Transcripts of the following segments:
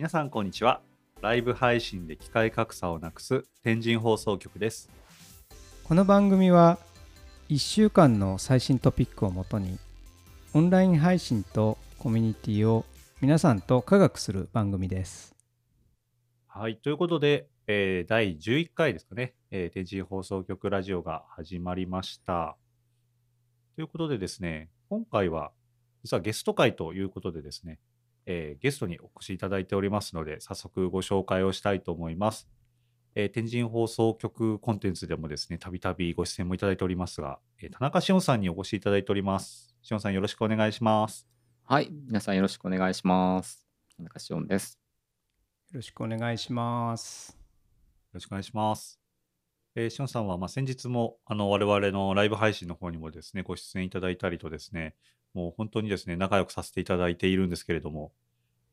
皆さんこんにちは。ライブ配信で機械格差をなくす天神放送局です。この番組は1週間の最新トピックをもとにオンライン配信とコミュニティを皆さんと科学する番組です。はいということで、えー第11回ですかね、えー天神放送局ラジオが始まりました。ということでですね今回は実はゲスト会ということでですね、えーゲストにお越しいただいておりますので早速ご紹介をしたいと思いますえー天神放送局コンテンツでもですね、たびたびご出演もいただいておりますが、えー田中志音さんにお越しいただいております。志音さんよろしくお願いします。はい、皆さんよろしくお願いします。田中志音です。よろしくお願いします。よろしくお願いします。えー、しおんさんは、まあ、先日もあの我々のライブ配信の方にもですね、ご出演いただいたりとですね、もう本当にですね、仲良くさせていただいているんですけれども、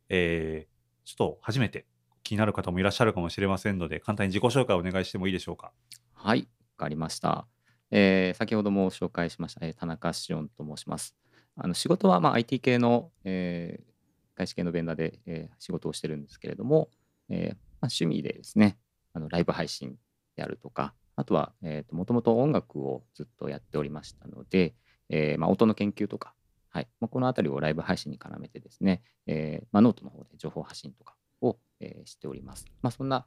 えーちょっと初めて気になる方もいらっしゃるかもしれませんので、簡単に自己紹介をお願いしてもいいでしょうか。はい、わかりました。えー先ほども紹介しました、えー田中志音と申します。あの仕事は、まあ、IT 系の、えー外資系のベンダーで、えー仕事をしてるんですけれども、えーまあ、趣味でですね、あのライブ配信であるとか、あとは、えーと、もともと音楽をずっとやっておりましたので、えーまあ、音の研究とか、はいまあ、このあたりをライブ配信に絡めてですね、えーまあ、ノートの方で情報発信とかを、えーしております。まあ、そんな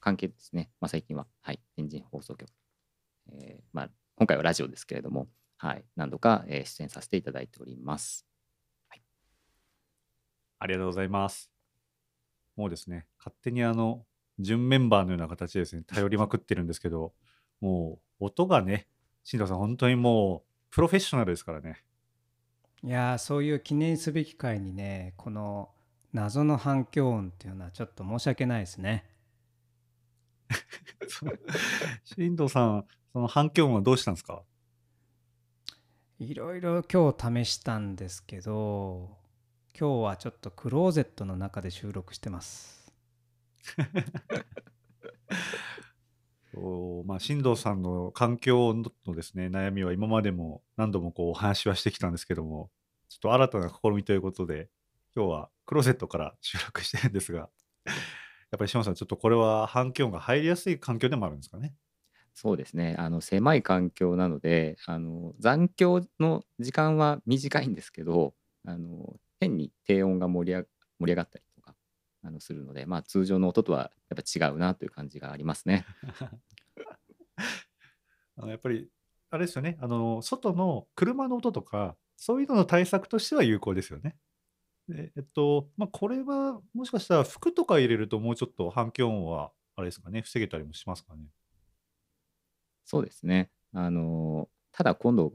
関係ですね、まあ、最近は、はい、天神放送局、えーまあ、今回はラジオですけれども、はい、何度か、えー出演させていただいております。ありがとうございます。もうですね、勝手にあの、準メンバーのような形でですね、頼りまくってるんですけど、もう、音がね、新藤さん、本当にもう、プロフェッショナルですからね。いやーそういう記念すべき回にねこの謎の反響音っていうのはちょっと申し訳ないですね。新藤さん、その反響音はどうしたんですか？いろいろ今日試したんですけど今日はちょっとクローゼットの中で収録してます。おまあ、新藤さんの環境のですね、悩みは今までも何度もこうお話はしてきたんですけども、ちょっと新たな試みということで、今日はクローゼットから収録してるんですが、やっぱり志麻さん、ちょっとこれは反響音が入りやすい環境でもあるんですかね？そうですね、あの狭い環境なのであの、残響の時間は短いんですけど、あの変に低音が盛り上が盛り上がったりあのするので、まあ、通常の音とはやっぱ違うなという感じがありますね。あのやっぱり、あれですよね、あの外の車の音とか、そういうのの対策としては有効ですよね。でえっと、まあ、これはもしかしたら服とか入れるともうちょっと反響音は、あれですかね、防げたりもしますかね。そうですね。あのただ今度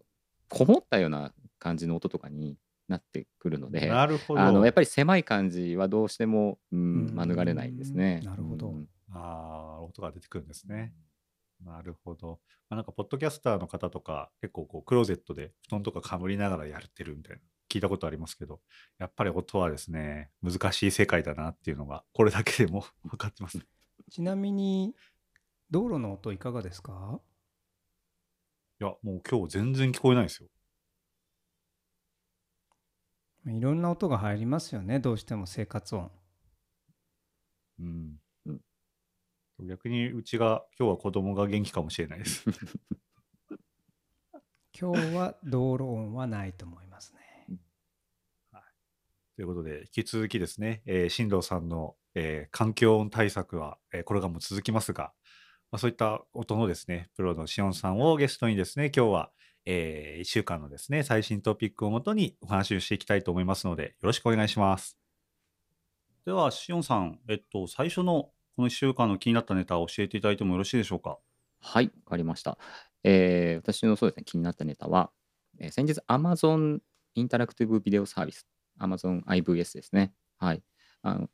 こもったような感じの音とかになってくるので、なるほど。あのやっぱり狭い感じはどうしても、うん、うん免れないですね。なるほどうんああ、音が出てくるんですね。なるほど。まあ、なんか、ポッドキャスターの方とか、結構こう、クローゼットで布団とかかぶりながらやってるみたいな、聞いたことありますけど、やっぱり音はですね、難しい世界だなっていうのが、これだけでも分かってます。ちなみに道路の音いかがですか？いや、もう今日全然聞こえないですよ。いろんな音が入りますよねどうしても生活音。うんうん。逆にうちが、今日は子供が元気かもしれないです。今日は道路音はないと思いますね。ということで、引き続きですね、えー新藤さんの、えー環境音対策は、えーこれからも続きますが、まあ、そういった音のですね、プロのしおんさんをゲストにですね、今日は、え1週間のですね、最新トピックをもとにお話をしていきたいと思いますので、よろしくお願いします。では、しおんさん、えっと、最初のこの1週間の気になったネタを教えていただいてもよろしいでしょうか？はい、わかりました。えー私のそうですね、気になったネタは、えー先日 Amazon インタラクティブビデオサービス、Amazon IVS ですね。はい。あの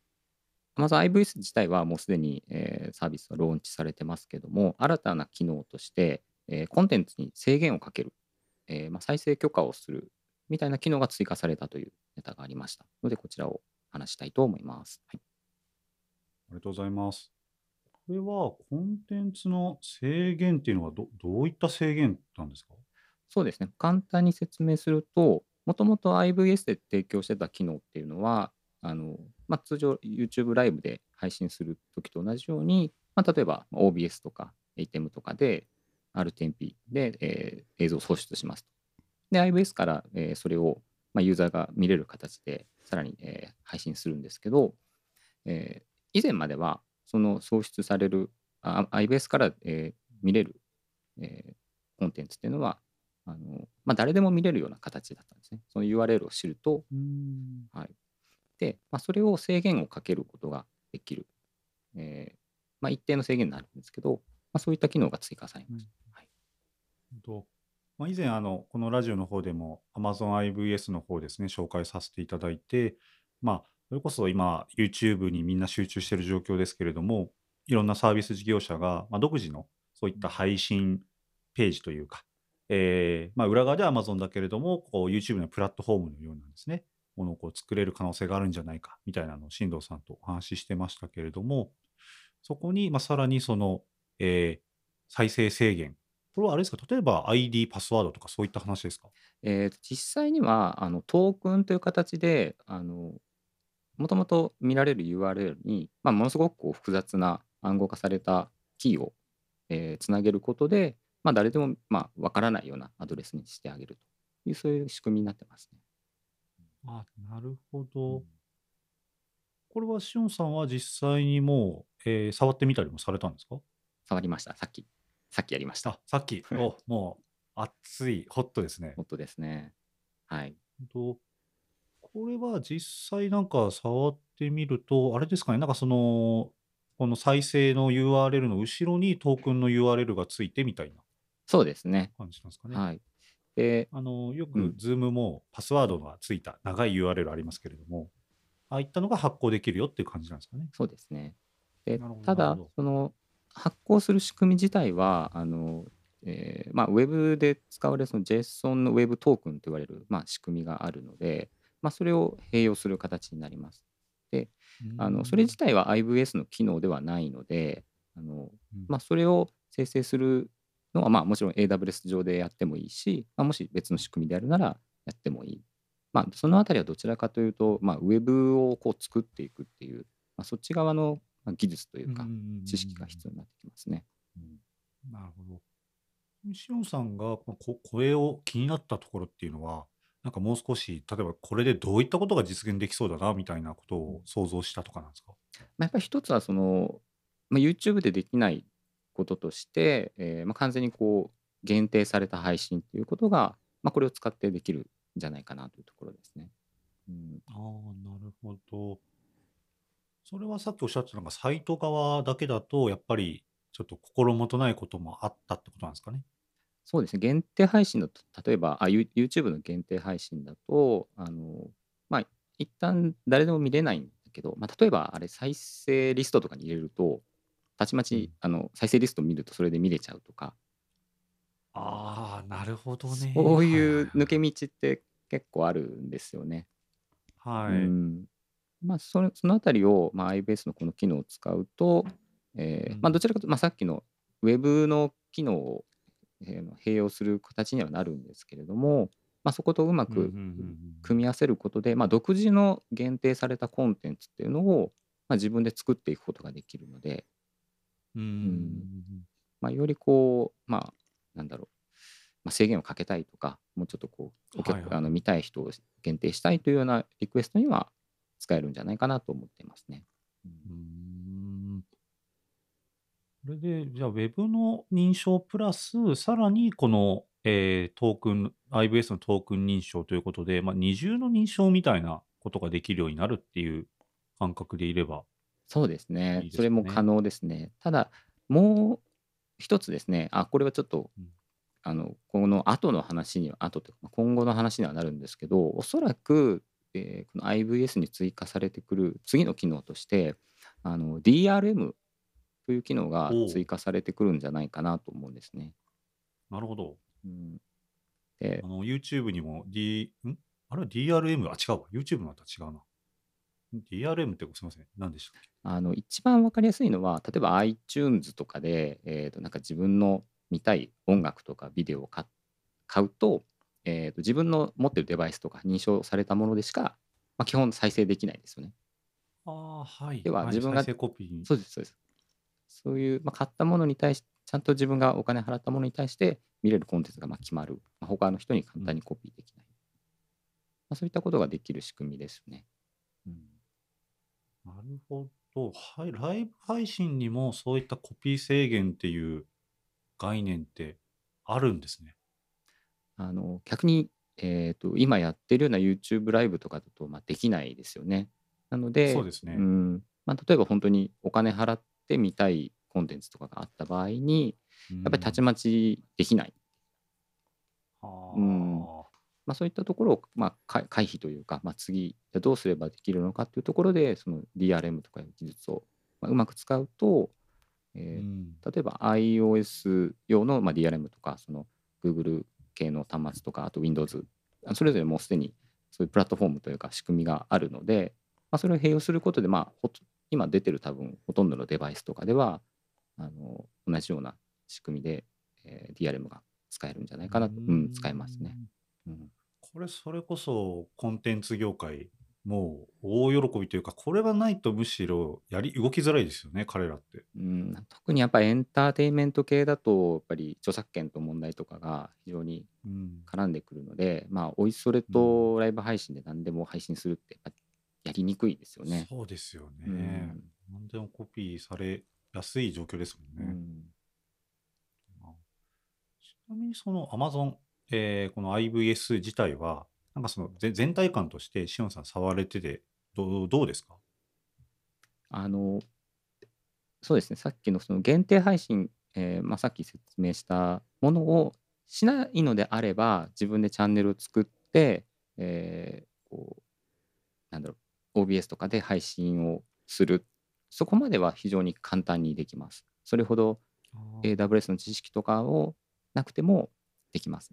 Amazon IVS 自体はもうすでに、えーサービスはローンチされてますけども、新たな機能として、えーコンテンツに制限をかける、えーまあ、再生許可をするみたいな機能が追加されたというネタがありましたので、こちらを話したいと思います。はい、ありがとうございます。これはコンテンツの制限っていうのはどどういった制限なんですか？そうですね。簡単に説明すると、もともと IVS で提供してた機能っていうのは、あのまあ、通常 YouTube ライブで配信するときと同じように、まあ、例えば OBS とか ATEM とかで R10P で、えー映像を送出しますと。で、IBS から、えーそれを、まあ、ユーザーが見れる形でさらに、えー配信するんですけど、えー以前まではその送出されるあ IBS から、えー見れる、えーコンテンツっていうのはあの、まあ、誰でも見れるような形だったんですね。その URL を知ると、うんはい、で、まあ、それを制限をかけることができる、えーまあ、一定の制限になるんですけど、まあ、そういった機能が追加されました。はい。と。まあ、以前あの、このラジオの方でも Amazon IVS の方ですね、紹介させていただいて、まあ、それこそ今、YouTube にみんな集中している状況ですけれども、いろんなサービス事業者が、まあ、独自のそういった配信ページというか、えーまあ、裏側では Amazon だけれども、こう YouTube のプラットフォームのようなんですね、ものをこう作れる可能性があるんじゃないかみたいなのを進藤さんとお話ししてましたけれども、そこに、まあ、さらにその、えー再生制限。これはあれですか、例えば ID、パスワードとかそういった話ですか？えーと実際にはあのトークンという形であのもともと見られる URL に、まあ、ものすごくこう複雑な暗号化されたキーを、えーつなげることで、まあ、誰でも、まあ、わからないようなアドレスにしてあげるというそういう仕組みになってますね。あ、なるほど。これはしおんさんは実際にもう、えー触ってみたりもされたんですか？触りました。さっき、さっきやりました。あ、さっき、お、もう熱い、ホットですね。本当ですね。はい。とこれは実際なんか触ってみると、あれですかね、なんかその、この再生の URL の後ろにトークンの URL がついてみたいなそうですね。感じなんですかね。はい。で、あのよくうん Zoom もパスワードがついた長い URL ありますけれども、ああいったのが発行できるよっていう感じなんですかね。そうですね。でただその発行する仕組み自体はあの、えーまあ、ウェブで使われるその JSON のウェブトークンと言われる、まあ、仕組みがあるので、まあ、それを併用する形になります。あのそれ自体は IVS の機能ではないのであの、うんまあ、それを生成するのは、まあ、もちろん AWS 上でやってもいいし、まあ、もし別の仕組みであるならやってもいい。まあ、そのあたりはどちらかというと、まあ、ウェブをこう作っていくっていう、まあ、そっち側のまあ技術というか、知識が必要になってきますね。うんなるほど。しおんさんがこ声を気になったところっていうのは、なんかもう少し、例えばこれでどういったことが実現できそうだなみたいなことを想像したとかなんですか？まあ、やっぱり一つはその、まあ、YouTube でできないこととして、えーまあ、完全にこう限定された配信ということが、まあ、これを使ってできるんじゃないかなというところですね。うん、ああ、なるほど。それはさっきおっしゃってたのが、サイト側だけだと、やっぱりちょっと心もとないこともあったってことなんですかね？そうですね限定配信だと例えばあ You- YouTube の限定配信だとあの、まあ、一旦誰でも見れないんだけど、まあ、例えばあれ再生リストとかに入れるとたちまち、あの再生リスト見るとそれで見れちゃうとかああ、なるほどね。そういう抜け。け道って結構あるんですよね。はい。うんまあ、そのそのあたりを、まあ、iBase のこの機能を使うと、えーうん。まあ、どちらかというと、まあ、さっきのウェブの機能を、えー併用する形にはなるんですけれども、まあ、そことうまく組み合わせることで、まあ、独自の限定されたコンテンツっていうのを、まあ、自分で作っていくことができるので、うんうん。うん。まあ、よりこう、まあ、なんだろう、まあ、制限をかけたいとか、もうちょっとこう、お客はいはい。あの見たい人を限定したいというようなリクエストには使えるんじゃないかなと思っていますね。うんうんこれで、じゃあ、ウェブの認証プラス、さらにこの、えートークン、IBS のトークン認証ということで、まあ、二重の認証みたいなことができるようになるっていう感覚でいれば、そうですね。いいですねそれも可能ですね。ただ、もう一つですね、あ、これはちょっと、うんあの、この後の話には、後というか、今後の話にはなるんですけど、おそらく、えーこの IVS に追加されてくる次の機能として、あの DRM という機能が追加されてくるんじゃないかなと思うんですね。なるほど。うん、であの YouTube にも D、ん？あれ？は DRM? あ、違うわ。YouTube のあったら違うな。DRM ってすみません。何でしたっけ？あの一番わかりやすいのは例えば iTunes とかで、えーとなんか自分の見たい音楽とかビデオを買買うと,、えーと自分の持ってるデバイスとか認証されたものでしか、まあ、基本再生できないですよね。ああ、はい。でははい、自分が再生コピーに。そうですそうです。そういう、まあ、買ったものに対しちゃんと自分がお金払ったものに対して見れるコンテンツがまあ決まる。まあ、他の人に簡単にコピーできない。まあ、そういったことができる仕組みですよね。うんなるほど。はい、ライブ配信にもそういったコピー制限っていう概念ってあるんですね。あの逆に、えー、と今やってるような YouTube ライブとかだと、まあ、できないですよね。なので、そうですね。うんまあ、例えば本当にお金払って見たいコンテンツとかがあった場合に、やっぱりたちまちできない。はうんあまあ、そういったところを、まあ、か回避というか、まあ、次、どうすればできるのかっていうところで、その DRM とかいう技術を、まあ、うまく使うと、えーうん例えば iOS 用の、まあ、DRM とか、その Google 系の端末とか、あと Windows、それぞれもうすでにそういうプラットフォームというか仕組みがあるので、まあ、それを併用することで、まあ、今出てる多分ほとんどのデバイスとかでは、あの同じような仕組みで、えー DRM が使えるんじゃないかなと、うん、使えますね。。うんこれ、それこそコンテンツ業界、もう大喜びというか、これがないとむしろやり動きづらいですよね、彼らって。うん、特にやっぱりエンターテインメント系だと、やっぱり著作権と問題とかが非常にうん絡んでくるので、まあ、おいそれとライブ配信で何でも配信するって、やりにくいですよね。そうですよね。うん何でもコピーされやすい状況ですもんね。うんちなみにその Amazon、えーこの IVS 自体は、なんかその全全体感として、しおんさん触れてて、どうどうですか？あのそうですね、さっきのその限定配信、えーまあ、さっき説明したものをしないのであれば、自分でチャンネルを作って、えーこうなんだろう、OBS とかで配信をする、そこまでは非常に簡単にできます。それほど AWS の知識とかをなくてもできます。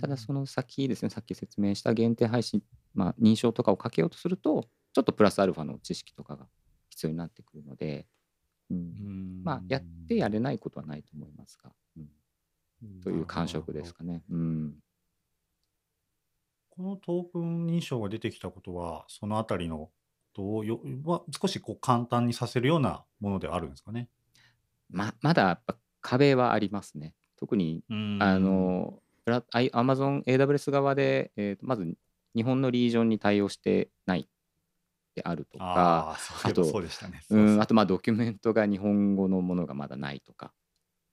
ただその先ですね、さっき説明した限定配信、まあ、認証とかをかけようとすると、ちょっとプラスアルファの知識とかが必要になってくるので、うん。まあ、やってやれないことはないと思いますが、うん、という感触ですかね。うん、このトークン認証が出てきたことは、そのあたりのどうよは少しこう簡単にさせるようなものではあるんですかね。ままだやっぱ壁はありますね。特にあの Amazon AWS 側で、えーとまず日本のリージョンに対応してないであるとか、あとそうでしたね。うん、あと、とまあドキュメントが日本語のものがまだないとか、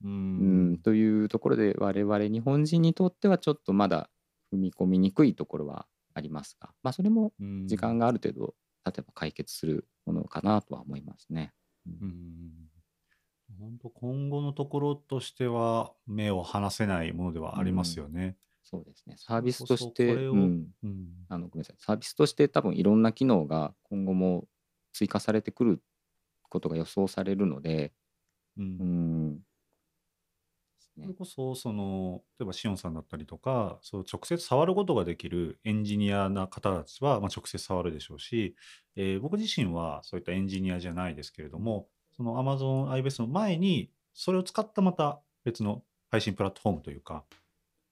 ううんん、というところで我々日本人にとってはちょっとまだ踏み込みにくいところはありますが、まあ、それもうん。時間がある程度例えば解決するものかなとは思いますね。うん本当今後のところとしては目を離せないものではありますよね。そうですね。サービスとして、これをうんうんあのごめんなさい。サービスとして多分いろんな機能が今後も追加されてくることが予想されるので、うんうん。それこそ、その、例えばシオンさんだったりとか、そう直接触ることができるエンジニアな方たちは、まあ、直接触るでしょうし、えー僕自身はそういったエンジニアじゃないですけれども、その Amazon IBS の前に、それを使ったまた別の配信プラットフォームというか、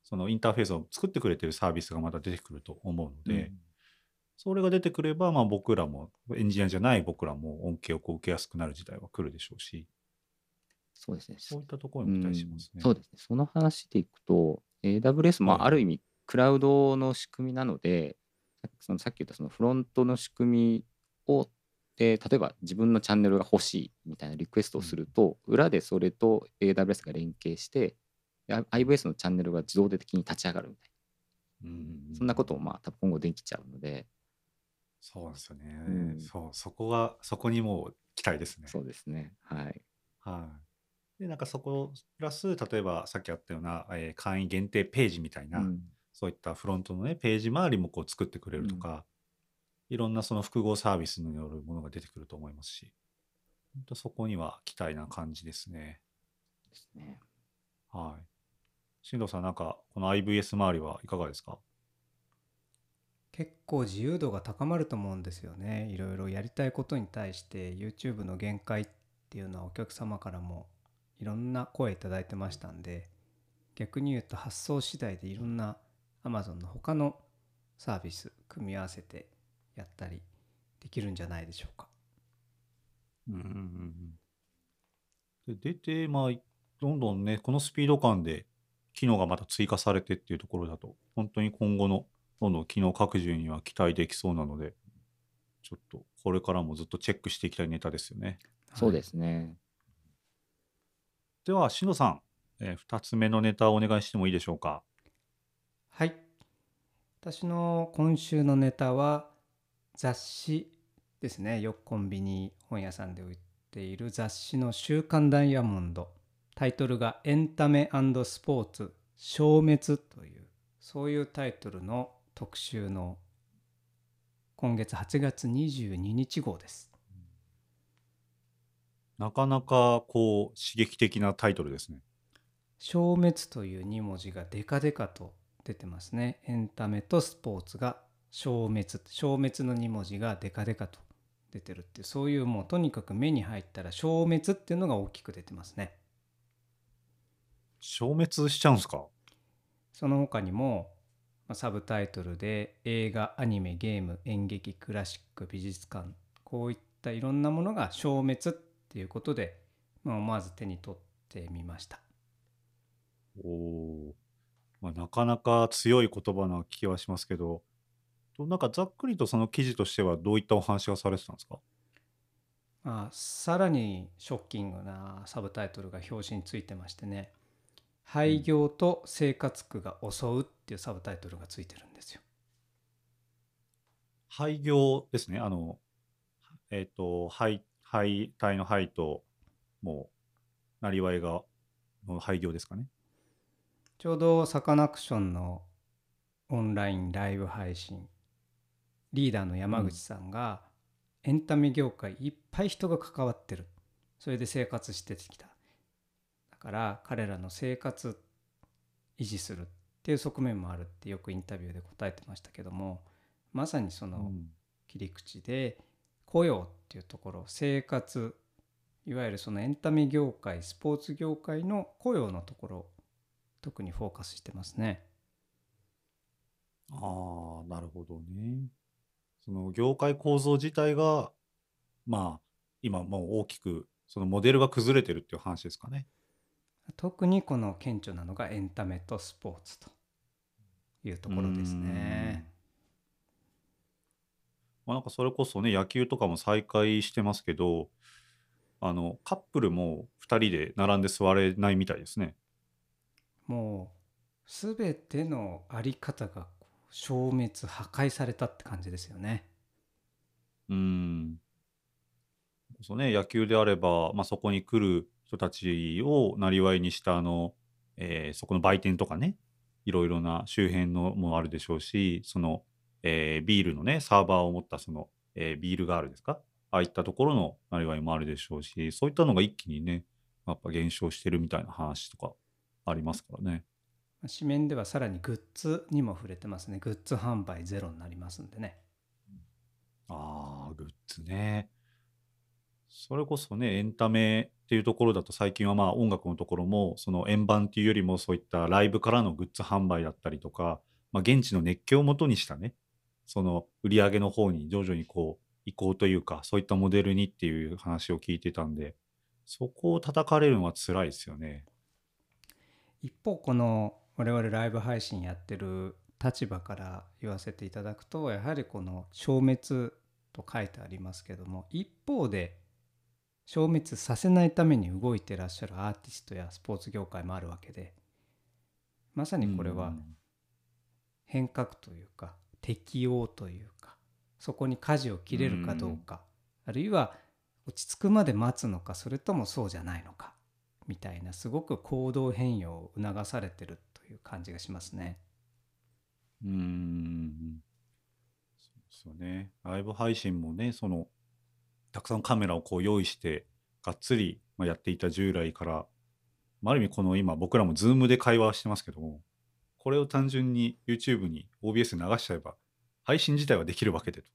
そのインターフェースを作ってくれてるサービスがまた出てくると思うので、うんそれが出てくれば、まあ、僕らも、エンジニアじゃない僕らも恩恵をこう受けやすくなる時代は来るでしょうし、そうですね。そういったところに期待しますね。うんそうですね。その話でいくと、AWS もはいある意味、クラウドの仕組みなので、さそのさっき言ったそのフロントの仕組みを、で例えば自分のチャンネルが欲しいみたいなリクエストをすると、裏でそれと AWS が連携して、で IBS のチャンネルが自動的に立ち上がるみたいうんな、そんなこともまあ多分今後できちゃうので、そうですよね。うんそう、そこが、そこにもう期待ですね。そうですね。はい。はい。で、なんかそこ、プラス、例えばさっきあったような、えー会員限定ページみたいな、うんそういったフロントのね、ページ周りもこう作ってくれるとか、いろんなその複合サービスによるものが出てくると思いますし、本当そこには期待な感じですね。ですね。はい。進藤さん、なんか、この IVS 周りはいかがですか？結構自由度が高まると思うんですよねいろいろやりたいことに対して YouTube の限界っていうのはお客様からもいろんな声いただいてましたんで逆に言うと発想次第でいろんな Amazon の他のサービス組み合わせてやったりできるんじゃないでしょうか。うんうんうんうん。で、出て、まあ、どんどんね、このスピード感で機能がまた追加されてっていうところだと、本当に今後のどんどん機能拡充には期待できそうなので、ちょっとこれからもずっとチェックしていきたいネタですよね。そうですね。では、しのさん、え2つ目のネタをお願いしてもいいでしょうか？はい。私の今週のネタは雑誌ですね。よくコンビニ本屋さんで売っている雑誌の週刊ダイヤモンド。タイトルがエンタメスポーツ消滅という、そういうタイトルの特集の今月8月22日号です。なかなかこう刺激的なタイトルですね。消滅という2文字がデカデカと出てますね。エンタメとスポーツが消滅。消滅の2文字がデカデカと出てるってそういうもうとにかく目に入ったら消滅っていうのが大きく出てますね。消滅しちゃうんですか？その他にもまあサブタイトルで映画、アニメ、ゲーム、演劇、クラシック、美術館、こういったいろんなものが消滅っていうことで、まあ、思わず手に取ってみました。おおー、まあ、なかなか強い言葉な気はしますけど、となんかざっくりとその記事としてはどういったお話がされてたんですか？まあ、さらにショッキングなサブタイトルが表紙についてましてね「廃業と生活苦が襲う」っていうサブタイトルがついてるんですよ。廃業ですね。あの、えっ、と、廃、廃体の廃と、もう、なりわいが、の廃業ですかね。ちょうどサカナクションのオンラインライブ配信リーダーの山口さんが、エンタメ業界いっぱい人が関わってるそれで生活してきただから彼らの生活維持するっていう側面もあるってよくインタビューで答えてましたけどもまさにそのうん切り口で雇用っていうところ生活いわゆるそのエンタメ業界スポーツ業界の雇用のところ特にフォーカスしてますね。ああ、なるほどね。その業界構造自体が、まあ、今もう大きく、そのモデルが崩れてるっていう話ですかね。特にこの顕著なのがエンタメとスポーツというところですね。まあ、なんかそれこそね、野球とかも再開してますけど、あの、カップルも2人で並んで座れないみたいですね。もう全てのあり方が消滅破壊されたって感じですよね。うん。そうね、野球であれば、まあ、そこに来る人たちをなりわいにしたあの、えーそこの売店とかね、いろいろな周辺のもあるでしょうし、その、えービールのね、サーバーを持ったその、えービールガールですか？ああいったところのなりわいもあるでしょうし、そういったのが一気にね、やっぱ減少してるみたいな話とかありますからね。紙面ではさらにグッズにも触れてますね。グッズ販売ゼロになりますんでね。ああ、グッズね。それこそね、エンタメっていうところだと最近はまあ音楽のところも、その円盤っていうよりもそういったライブからのグッズ販売だったりとか、まあ現地の熱狂をもとにしたね、その売り上げの方に徐々にこう移行というか、そういったモデルにっていう話を聞いてたんで、そこを叩かれるのは辛いですよね。一方この我々ライブ配信やってる立場から言わせていただくとやはりこの消滅と書いてありますけども一方で消滅させないために動いてらっしゃるアーティストやスポーツ業界もあるわけでまさにこれはうん。変革というか適応というかそこに舵を切れるかどうかあるいは落ち着くまで待つのかそれともそうじゃないのかみたいなすごく行動変容を促されてるという感じがしますね。うーん。そうですよね。ライブ配信もね、その、たくさんカメラをこう用意して、がっつりまあやっていた従来から、まあ、ある意味この今僕らもズームで会話してますけども、これを単純に YouTube に OBS で流しちゃえば、配信自体はできるわけでと。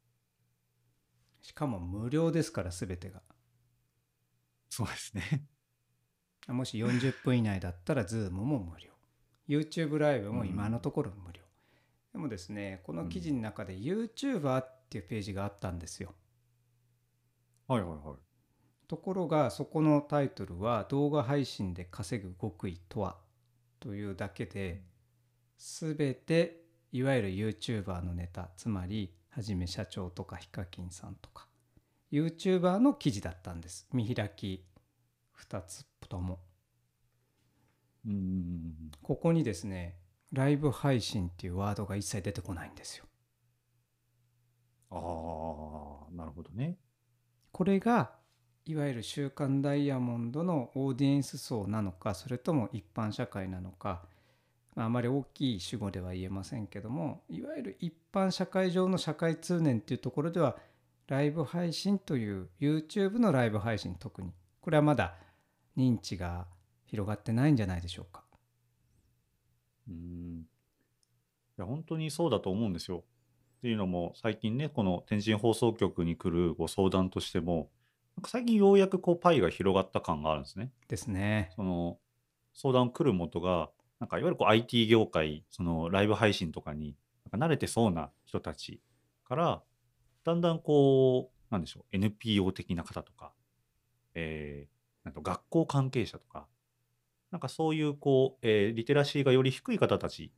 しかも無料ですから全てが。そうですね。もし40分以内だったら Zoom も無料。YouTube ライブも今のところ無料。でもですね、この記事の中で YouTuber っていうページがあったんですよ。はいはいはい。ところがそこのタイトルは動画配信で稼ぐ極意とは？というだけで全ていわゆる YouTuber のネタつまりはじめ社長とかヒカキンさんとか YouTuber の記事だったんです見開き2つともうんうんうんうん。ここにですねライブ配信っていうワードが一切出てこないんですよああ、なるほどね。これがいわゆる「週刊ダイヤモンド」のオーディエンス層なのかそれとも一般社会なのか、まあ、あまり大きい主語では言えませんけどもいわゆる一般社会上の社会通念っていうところではライブ配信という YouTube のライブ配信特にこれはまだ認知が広がってないんじゃないでしょうか。うん。いや、本当にそうだと思うんですよ。っていうのも、最近ね、この天神放送局に来るご相談としても、なんか最近ようやくこうパイが広がった感があるんですね。ですね。その相談来る元が、なんかいわゆるこう IT 業界、そのライブ配信とかになんか慣れてそうな人たちから、だんだんこう、なんでしょう、NPO 的な方とか、えーなんと学校関係者とか、なんかそういうこう、えーリテラシーがより低い方たち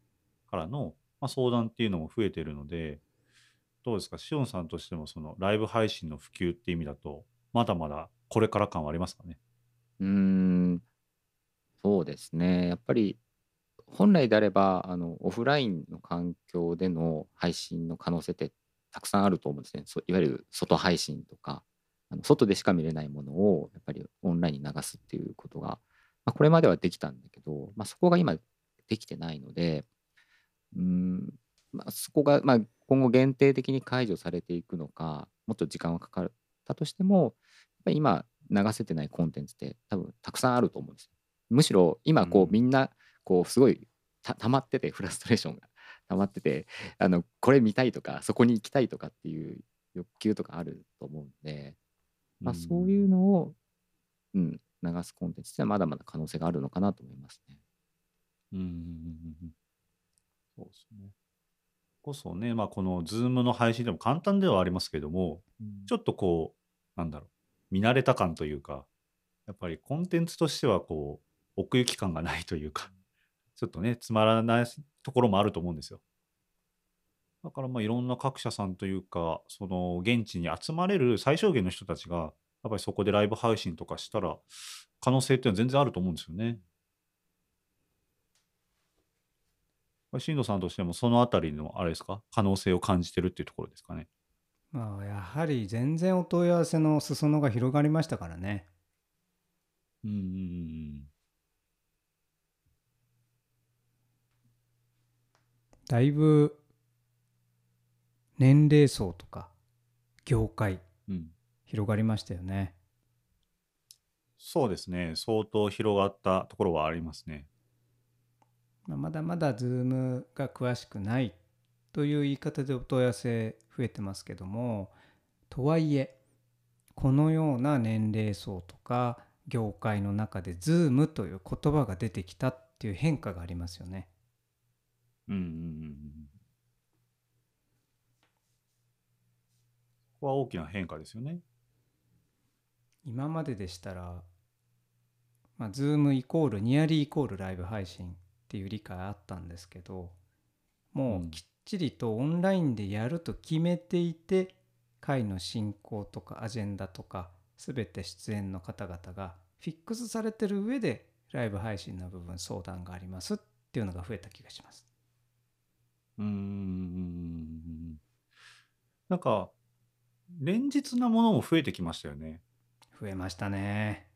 からの、まあ、相談っていうのも増えてるので、どうですか、しおんさんとしてもそのライブ配信の普及っていう意味だと、まだまだこれから感はありますかね？うーん、そうですね。やっぱり本来であれば、あの、オフラインの環境での配信の可能性ってたくさんあると思うんですね。そういわゆる外配信とか、あの外でしか見れないものをやっぱりオンラインに流すっていうことが、まあ、これまではできたんだけど、まあ、そこが今できてないので、うーん、まあ、そこが、まあ、今後限定的に解除されていくのか、もっと時間はかかったとしても、やっぱり今流せてないコンテンツって多分たくさんあると思うんですよ。むしろ今こううん。みんなこうすごいた溜まっててフラストレーションが。溜まっててあのこれ見たいとかそこに行きたいとかっていう欲求とかあると思うんで、まあ、そういうのを、うん、流すコンテンツってのはまだまだ可能性があるのかなと思いますね。うんうんうんうんうんそうですね。こそね、まあ、この Zoom の配信でも簡単ではありますけども、ちょっとこう、なんだろう、見慣れた感というか、やっぱりコンテンツとしては、こう、奥行き感がないというか、ちょっとね、つまらないところもあると思うんですよ。だから、まあ、いろんな各社さんというか、その、現地に集まれる最小限の人たちが、ぱりそこでライブ配信とかしたら、可能性っていうのは全然あると思うんですよね。これ新藤さんとしてもそのあたりのあれですか？可能性を感じてるっていうところですかね。まあやはり全然お問い合わせの裾野が広がりましたからね。うんうんうんだいぶ年齢層とか業界。広がりましたよね。そうですね。相当広がったところはありますね。まあまだまだ Zoom が詳しくないという言い方でお問い合わせ増えてますけどもとはいえこのような年齢層とか業界の中で Zoom という言葉が出てきたっていう変化がありますよね。うんうんうんうん。ここは大きな変化ですよね。今まででしたら、まあ、Zoom イコールニアリーイコールライブ配信っていう理解あったんですけどもうきっちりとオンラインでやると決めていて会の進行とかアジェンダとか全て出演の方々がフィックスされてる上でライブ配信の部分相談がありますっていうのが増えた気がします。うーん。なんか、連日なものも増えてきましたよね。増えましたね。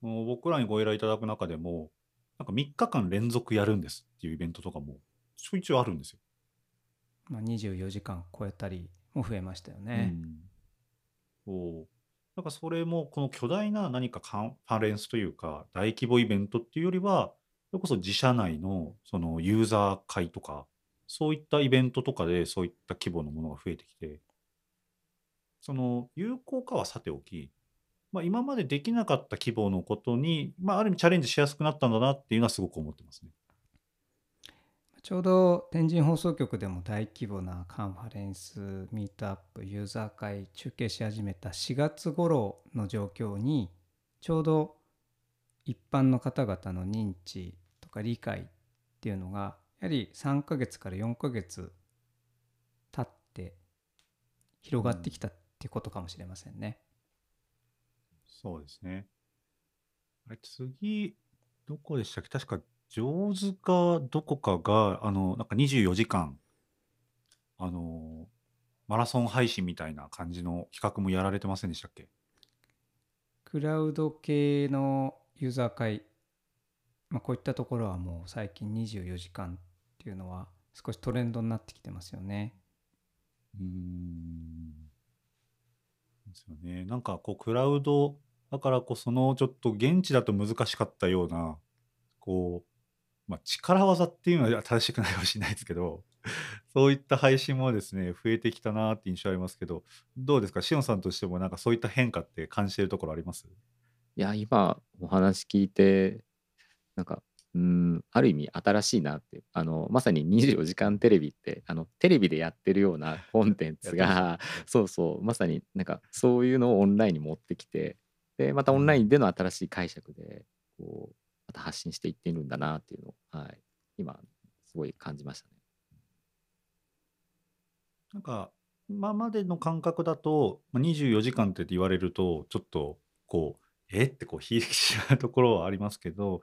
もう僕らにご依頼いただく中でも、なんか3日間連続やるんですっていうイベントとかもちょいちょいあるんですよ。まあ、24時間超えたりも増えましたよね。うんそう。なんかそれもこの巨大な何かカンファレンスというか大規模イベントっていうよりは、それこそ自社内のそのユーザー会とか、そういったイベントとかでそういった規模のものが増えてきて、その有効かはさておき、まあ、今までできなかった規模のことに、まあ、ある意味チャレンジしやすくなったんだなっていうのはすごく思ってますね。ちょうど天神放送局でも大規模なカンファレンスミートアップユーザー会中継し始めた4月頃の状況にちょうど一般の方々の認知とか理解っていうのがやはり3ヶ月から4ヶ月経って広がってきたっていうことかもしれませんね。そうですね。あれ、次、どこでしたっけ？確か、上手かどこかが、あの、なんか24時間、あの、マラソン配信みたいな感じの企画もやられてませんでしたっけ？クラウド系のユーザー会、まあ、こういったところはもう最近24時間っていうのは少しトレンドになってきてますよね。うーん。ですよね。なんかこう、クラウドだからこそのちょっと現地だと難しかったような、こう、まあ、力技っていうのは正しくないかもしれないですけど、そういった配信もですね、増えてきたなって印象ありますけど、どうですか、しおんさんとしてもなんかそういった変化って感じてるところあります？いや、今お話聞いて、なんか、うん、ある意味新しいなってあの、まさに24時間テレビって、あの、テレビでやってるような コンテンツが、そうそう、まさになんかそういうのをオンラインに持ってきて、で、またオンラインでの新しい解釈で、こう、また発信していってるんだなっていうのを、はい、今、すごい感じましたね。なんか、今までの感覚だと、まあ、24時間って言われると、ちょっとこう、え？ってこう、引いてしまうところはありますけど、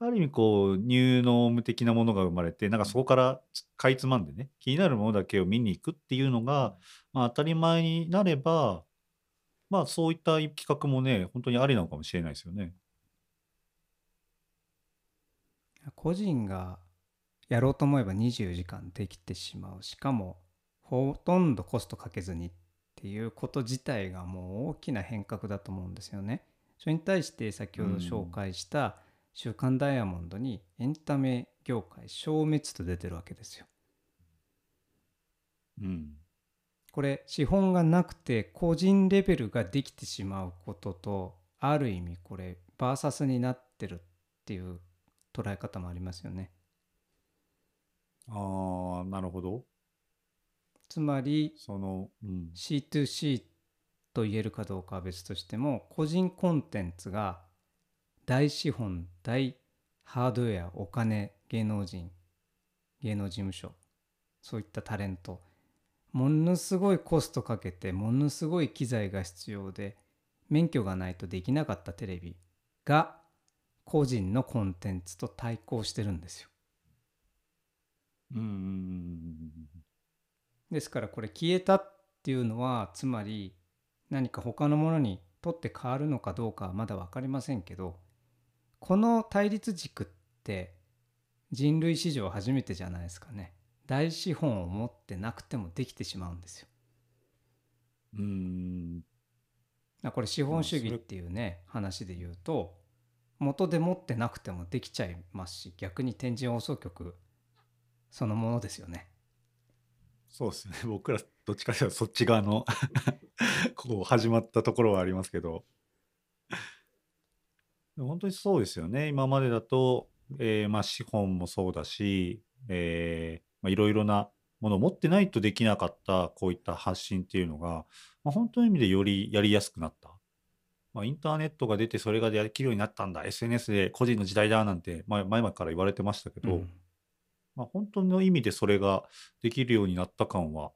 ある意味こう、ニューノーム的なものが生まれて、なんかそこからかいつまんでね、気になるものだけを見に行くっていうのが、まあ、当たり前になれば、まあそういった企画もね、本当にありなのかもしれないですよね。個人がやろうと思えば24時間できてしまうしかもほとんどコストかけずにっていうこと自体がもう大きな変革だと思うんですよね。それに対して先ほど紹介した「週刊ダイヤモンド」にエンタメ業界消滅と出てるわけですよ。うん。これ資本がなくて個人レベルができてしまうこととある意味これバーサスになってるっていう捉え方もありますよね。ああ、なるほど。つまりその、うん。C2C と言えるかどうかは別としても個人コンテンツが大資本大ハードウェアお金芸能人芸能事務所そういったタレントものすごいコストかけてものすごい機材が必要で免許がないとできなかったテレビが個人のコンテンツと対抗してるんですよ。うんですからこれ消えたっていうのはつまり何か他のものにとって変わるのかどうかはまだ分かりませんけどこの対立軸って人類史上初めてじゃないですかね。大資本を持ってなくてもできてしまうんですよ。うんこれ資本主義っていうね話で言うと元で持ってなくてもできちゃいますし逆に天神放送局そのものですよね。そうですね僕らどっちかというとそっち側の こう始まったところはありますけど本当にそうですよね。今までだと、えー、まあ資本もそうだし、えー、まあ、いろいろなものを持ってないとできなかったこういった発信っていうのが、まあ、本当の意味でよりやりやすくなった。まあ、インターネットが出てそれができるようになったんだ。SNS で個人の時代だなんて前前々から言われてましたけど、うん、まあ、本当の意味でそれができるようになった感は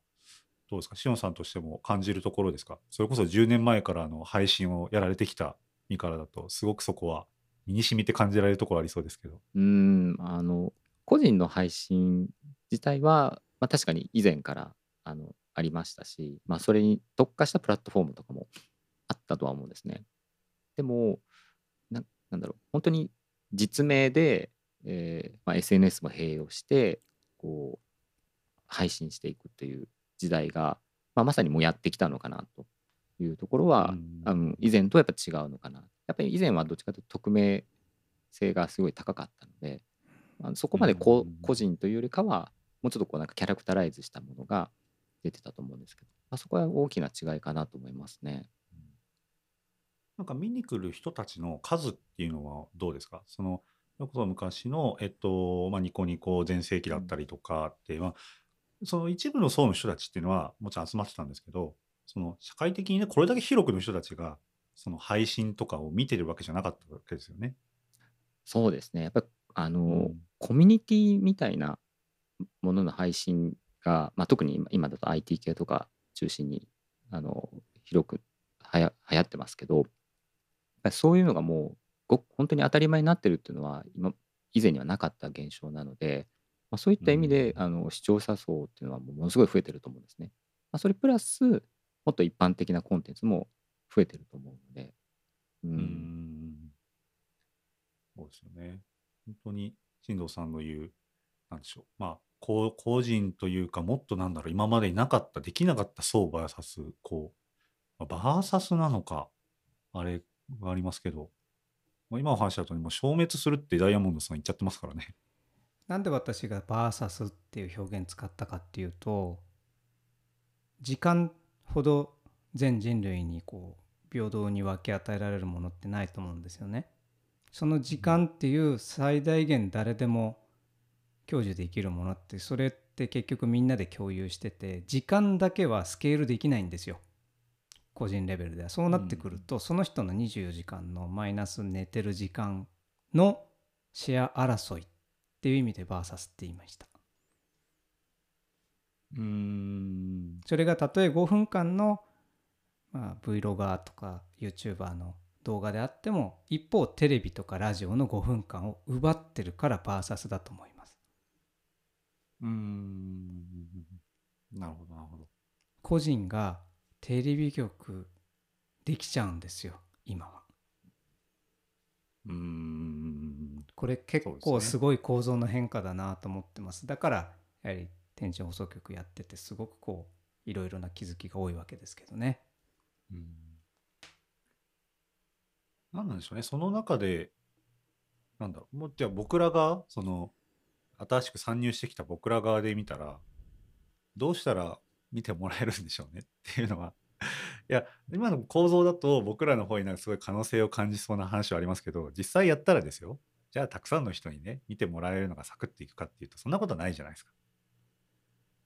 どうですか？しおんさんとしても感じるところですか？それこそ10年前からの配信をやられてきた身からだとすごくそこは身に染みて感じられるところありそうですけど。うんあの個人の配信自体は、まあ、確かに以前からあのありましたし、まあ、それに特化したプラットフォームとかもあったとは思うんですね。でも、ななんだろう、本当に実名で、えーまあ、SNS も併用して、こう、配信していくっていう時代が、まあ、まさにもうやってきたのかなというところは、あの以前とやっぱ違うのかな。やっぱり以前はどっちかというと匿名性がすごい高かったので、あのそこまでこう個人というよりかはもうちょっとこうなんかキャラクタライズしたものが出てたと思うんですけど、あそこは大きな違いかなと思いますね。なんか見に来る人たちの数っていうのはどうですか？そのそれこそ昔の、えっと、まあ、ニコニコ全盛期だったりとかって、まあ、その一部の層の人たちっていうのはもちろん集まってたんですけど、その社会的にね、これだけ広くの人たちが、その配信とかを見てるわけじゃなかったわけですよね。そうですね。やっぱりあの、うんコミュニティみたいなものの配信が、まあ、特に今今だと IT 系とか中心にあの広くはや流行ってますけど、そういうのがもうごく本当に当たり前になってるっていうのは今以前にはなかった現象なので、まあ、そういった意味で、うんあの視聴者層っていうのはものすごい増えてると思うんですね。まあ、それプラスもっと一般的なコンテンツも増えてると思うので、ううんん。そうですよね。本当に、進藤さんの言う、なんでしょう。まあ、こう個人というか、もっとなんだろう、今までになかった、できなかった層 VS、こう、まあバーサスなのか、あれがありますけど、もう今の話だと、もう消滅するってダイヤモンドさん言っちゃってますからね。なんで私がバーサスっていう表現使ったかっていうと時間ほど全人類にこう平等に分け与えられるものってないと思うんですよね。その時間っていう最大限誰でも享受できるものってそれって結局みんなで共有してて時間だけはスケールできないんですよ。個人レベルでは。そうなってくると、その人の24時間のマイナス寝てる時間のシェア争いっていう意味でバーサスって言いました。うーん。それがたとえ5分間の、まあ、Vlogger とか YouTuber の動画であっても一方テレビとかラジオの5分間を奪ってるからバーサスだと思いますうーん。なるほど、なるほど。個人がテレビ局できちゃうんですよ今はうーん。これ結構すごい構造の変化だなと思ってますだからやはり天神放送局やっててすごくこういろいろな気づきが多いわけですけどね。うん。なんなんでしょうね。その中で、なんだろう、もうじゃあ僕らが、その、新しく参入してきた僕ら側で見たら、どうしたら見てもらえるんでしょうね。っていうのは、いや、今の構造だと僕らの方になんかすごい可能性を感じそうな話はありますけど、実際やったらですよ、じゃあたくさんの人にね、見てもらえるのがサクッといくかっていうと、そんなことないじゃないですか。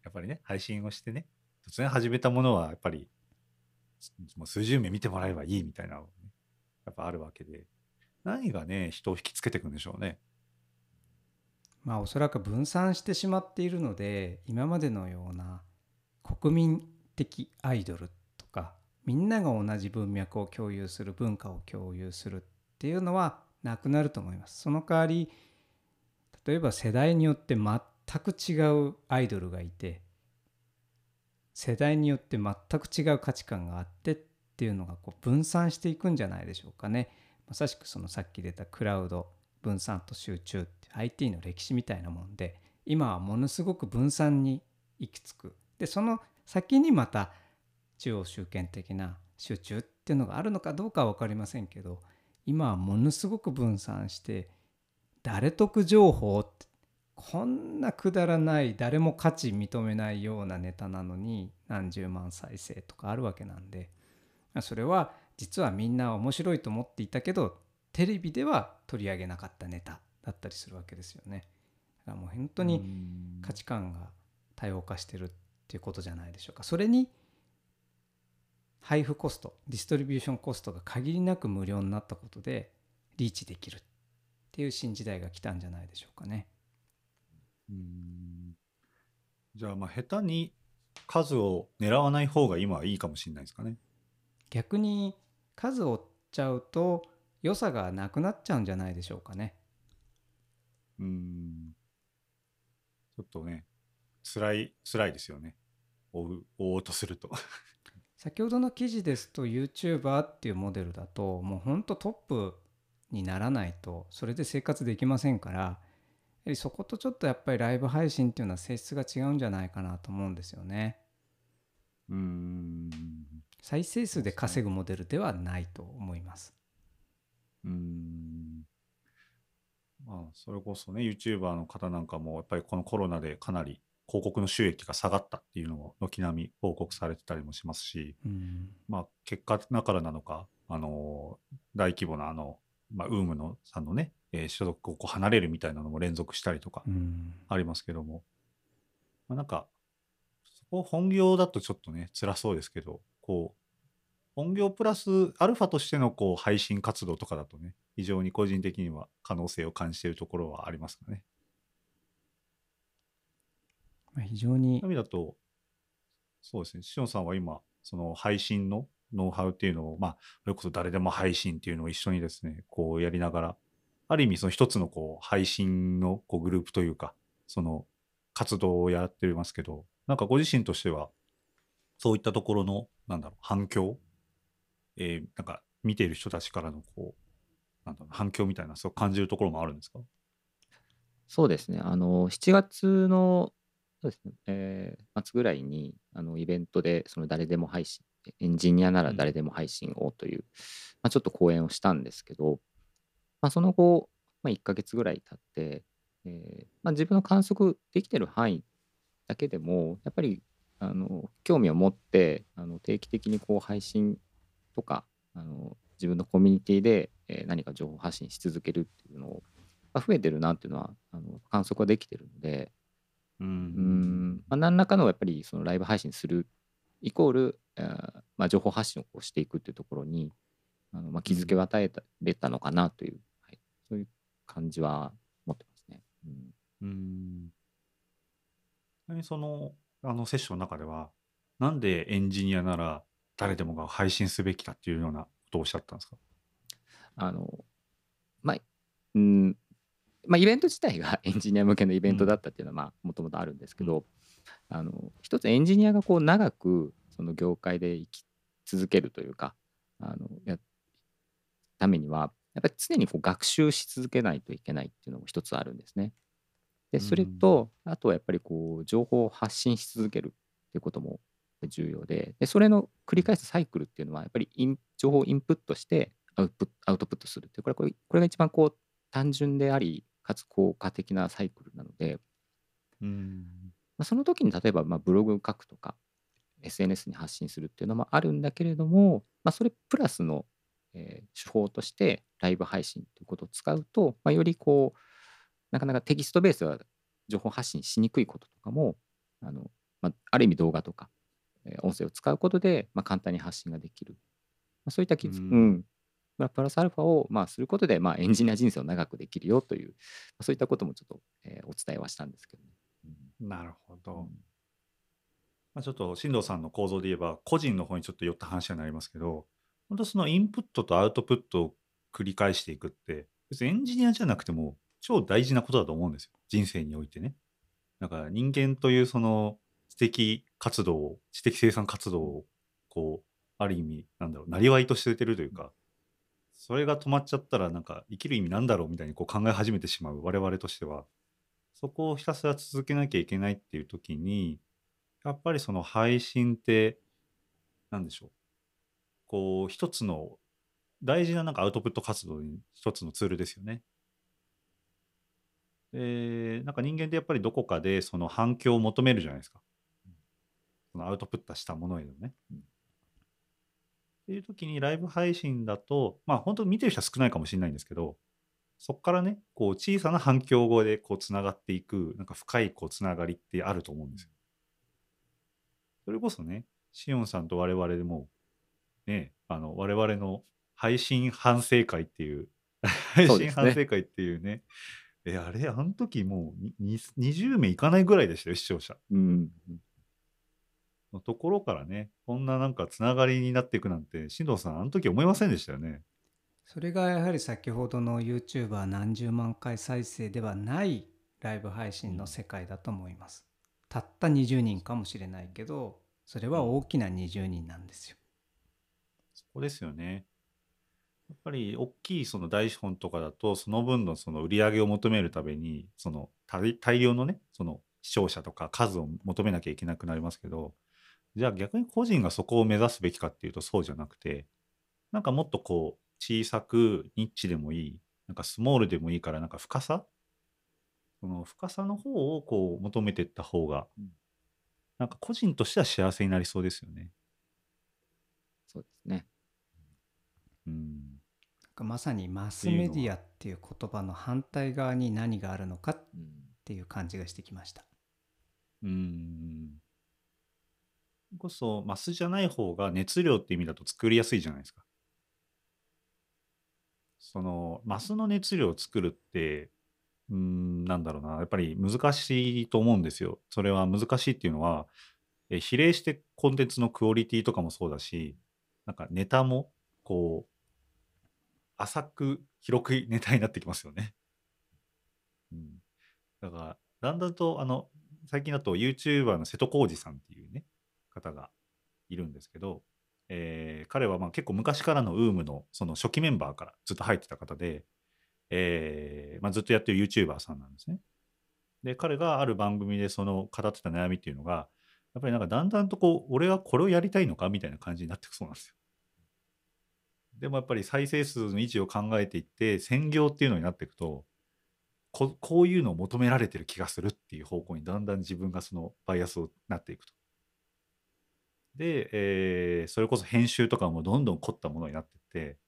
やっぱりね、配信をしてね、突然始めたものはやっぱり、もう数十名見てもらえばいいみたいなね、やっぱあるわけで、何がね、人を引きつけていくんでしょうね。まあおそらく分散してしまっているので今までのような国民的アイドルとかみんなが同じ文脈を共有する文化を共有するっていうのはなくなると思います。その代わり例えば世代によって全く違うアイドルがいて世代によって全く違う価値観があってっていうのがこう分散していくんじゃないでしょうかね。まさしくそのさっき出たクラウド分散と集中って IT の歴史みたいなもんで今はものすごく分散に行き着くでその先にまた中央集権的な集中っていうのがあるのかどうかは分かりませんけど今はものすごく分散して誰得情報ってこんなくだらない誰も価値認めないようなネタなのに何十万再生とかあるわけなんでそれは実はみんな面白いと思っていたけどテレビでは取り上げなかったネタだったりするわけですよね。だからもう本当に価値観が多様化してるっていうことじゃないでしょうか。それに配布コストディストリビューションコストが限りなく無料になったことでリーチできるっていう新時代が来たんじゃないでしょうかね。うんじゃあ、まあ、下手に数を狙わない方が今はいいかもしれないですかね。逆に数を追っちゃうと良さがなくなっちゃうんじゃないでしょうかね。うん。ちょっとね、辛い、辛いですよね。追う、追おうとすると。先ほどの記事ですと YouTuber っていうモデルだともうほんとトップにならないとそれで生活できませんからりそことちょっとやっぱりライブ配信っていうのは性質が違うんじゃないかなと思うんですよね。うん。再生数で稼ぐモデルではないと思います。うん。まあ、それこそね、YouTuber の方なんかも、やっぱりこのコロナでかなり広告の収益が下がったっていうのを軒並み報告されてたりもしますし、うんまあ、結果なからなのか、あの、大規模なあの、まあ、ウームのさんのね、えー所属をこう離れるみたいなのも連続したりとかうんありますけども、まあ、なんか、そこ本業だとちょっとね、辛そうですけど、こう、本業プラスアルファとしてのこう配信活動とかだとね、非常に個人的には可能性を感じているところはありますかね。まあ非常にそういう意味だと、そうですね、しおんさんは今、その配信のノウハウっていうのを、まあ、それこそ誰でも配信っていうのを一緒にですね、こうやりながら、ある意味その一つのこう配信のこうグループというか、その活動をやってますけど、なんかご自身としては、そういったところの、なんだろう、反響、えーなんか見ている人たちからのこう、なんだろう、反響みたいな、そう感じるところもあるんですか？そうですね。あの、7月の、そうですね、えー末ぐらいに、あの、イベントで、その誰でも配信、エンジニアならうん。誰でも配信をという、まあ、ちょっと講演をしたんですけど、まあ、その後、まあ、1ヶ月ぐらい経って、えーまあ、自分の観測できてる範囲だけでも、やっぱり、あの、興味を持って、あの、定期的にこう配信とか、あの、自分のコミュニティで、えー何か情報発信し続けるっていうのを、まあ増えてるなっていうのはあの観測はできてるので、ううーん。まあ、何らかのやっぱりそのライブ配信するイコール、えーまあ、情報発信をしていくっていうところにあの、まあ、気づきを与えたれたのかなという、はい、そういう感じは持ってますね。うんうん。ちなみにその、あのセッションの中では、なんでエンジニアなら誰でもが配信すべきだっていうようなことをおっしゃったんですか？あのまあうんまあ、イベント自体が エンジニア向けのイベントだったっていうのはもともとあるんですけど、あの一つエンジニアがこう長くその業界で生き続けるというかあのやためにはやっぱり常にこう学習し続けないといけないっていうのも一つあるんですね。でそれと、あとはやっぱりこう情報を発信し続けるっていうことも重要ででそれの繰り返すサイクルっていうのはやっぱりイン情報をインプットしてアウトプットアウトプットするってこれこれこれが一番こう単純でありかつ効果的なサイクルなので、うん。まあ、その時に例えばまあブログを書くとか SNS に発信するっていうのもあるんだけれども、まあ、それプラスの、えー手法としてライブ配信ということを使うと、まあ、よりこうなかなかテキストベースでは情報発信しにくいこととかもあの、まあ、ある意味動画とか、えー音声を使うことで、まあ、簡単に発信ができる、まあ、そういったき、ううん。プラスアルファを、まあ、することで、まあ、エンジニア人生を長くできるよという、まあ、そういったこともちょっと、えーお伝えはしたんですけどね。なるほど。うんまあ、ちょっと進藤さんの構造で言えば、個人の方にちょっと寄った話になりますけど、本当そのインプットとアウトプットを繰り返していくって、別にエンジニアじゃなくても超大事なことだと思うんですよ。人生においてね。だから人間というその知的活動を、知的生産活動を、こう、ある意味、なんだろう、なりわいとしててるというか、それが止まっちゃったら、なんか生きる意味なんだろうみたいにこう考え始めてしまう我々としては、そこをひたすら続けなきゃいけないっていう時に、やっぱりその配信って、なんでしょう。こう、一つの大事ななんかアウトプット活動に一つのツールですよね。で、なんか人間ってやっぱりどこかでその反響を求めるじゃないですか。そのアウトプットしたものへのね。っていう時にライブ配信だと、まあ本当に見てる人は少ないかもしれないんですけど、そこからね、こう小さな反響語でこうつながっていく、なんか深いこうつながりってあると思うんですよ。それこそね、シオンさんと我々でも、ね、あの我々の配信反省会っていう、配信反省会っていうね、え、あれ、あの時もうにに20名いかないぐらいでしたよ、視聴者。うんのところからね、こんななんかつながりになっていくなんて、進藤さん、あの時思いませんでしたよね。それがやはり先ほどの YouTuber 何十万回再生ではないライブ配信の世界だと思います。たった20人かもしれないけど、それは大きな20人なんですよ。そこですよね。やっぱり大きいその大資本とかだと、その分のその売り上げを求めるために、その大量のね、その視聴者とか数を求めなきゃいけなくなりますけど、じゃあ逆に個人がそこを目指すべきかっていうとそうじゃなくて、なんかもっとこう小さくニッチでもいい、なんかスモールでもいいからなんか深さ？その深さの方をこう求めていった方がうん、なんか個人としては幸せになりそうですよね。そうですね。うん。まさにマスメディアっていう言葉の反対側に何があるのかっうんていう感じがしてきました。うーん。こそ、マスじゃない方が熱量って意味だと作りやすいじゃないですか。その、マスの熱量を作るって、うん、なんだろうな、やっぱり難しいと思うんですよ。それは難しいっていうのは、え比例してコンテンツのクオリティとかもそうだし、なんかネタも、こう、浅く広くネタになってきますよね。うん。だから、だんだんと、あの、最近だと YouTuber の瀬戸康史さんっていうね、方がいるんですけど、えー彼はまあ結構昔からの UM のその初期メンバーからずっと入ってた方で、えーまあ、ずっとやってる YouTuber さんなんですね。で、彼がある番組でその語ってた悩みっていうのが、やっぱりなんかだんだんとこう、俺はこれをやりたいのかみたいな感じになってくそうなんですよ。でもやっぱり再生数の維持を考えていって、専業っていうのになっていくと、ここういうのを求められてる気がするっていう方向にだんだん自分がそのバイアスをなっていくと。で、えーそれこそ編集とかもどんどん凝ったものになってって、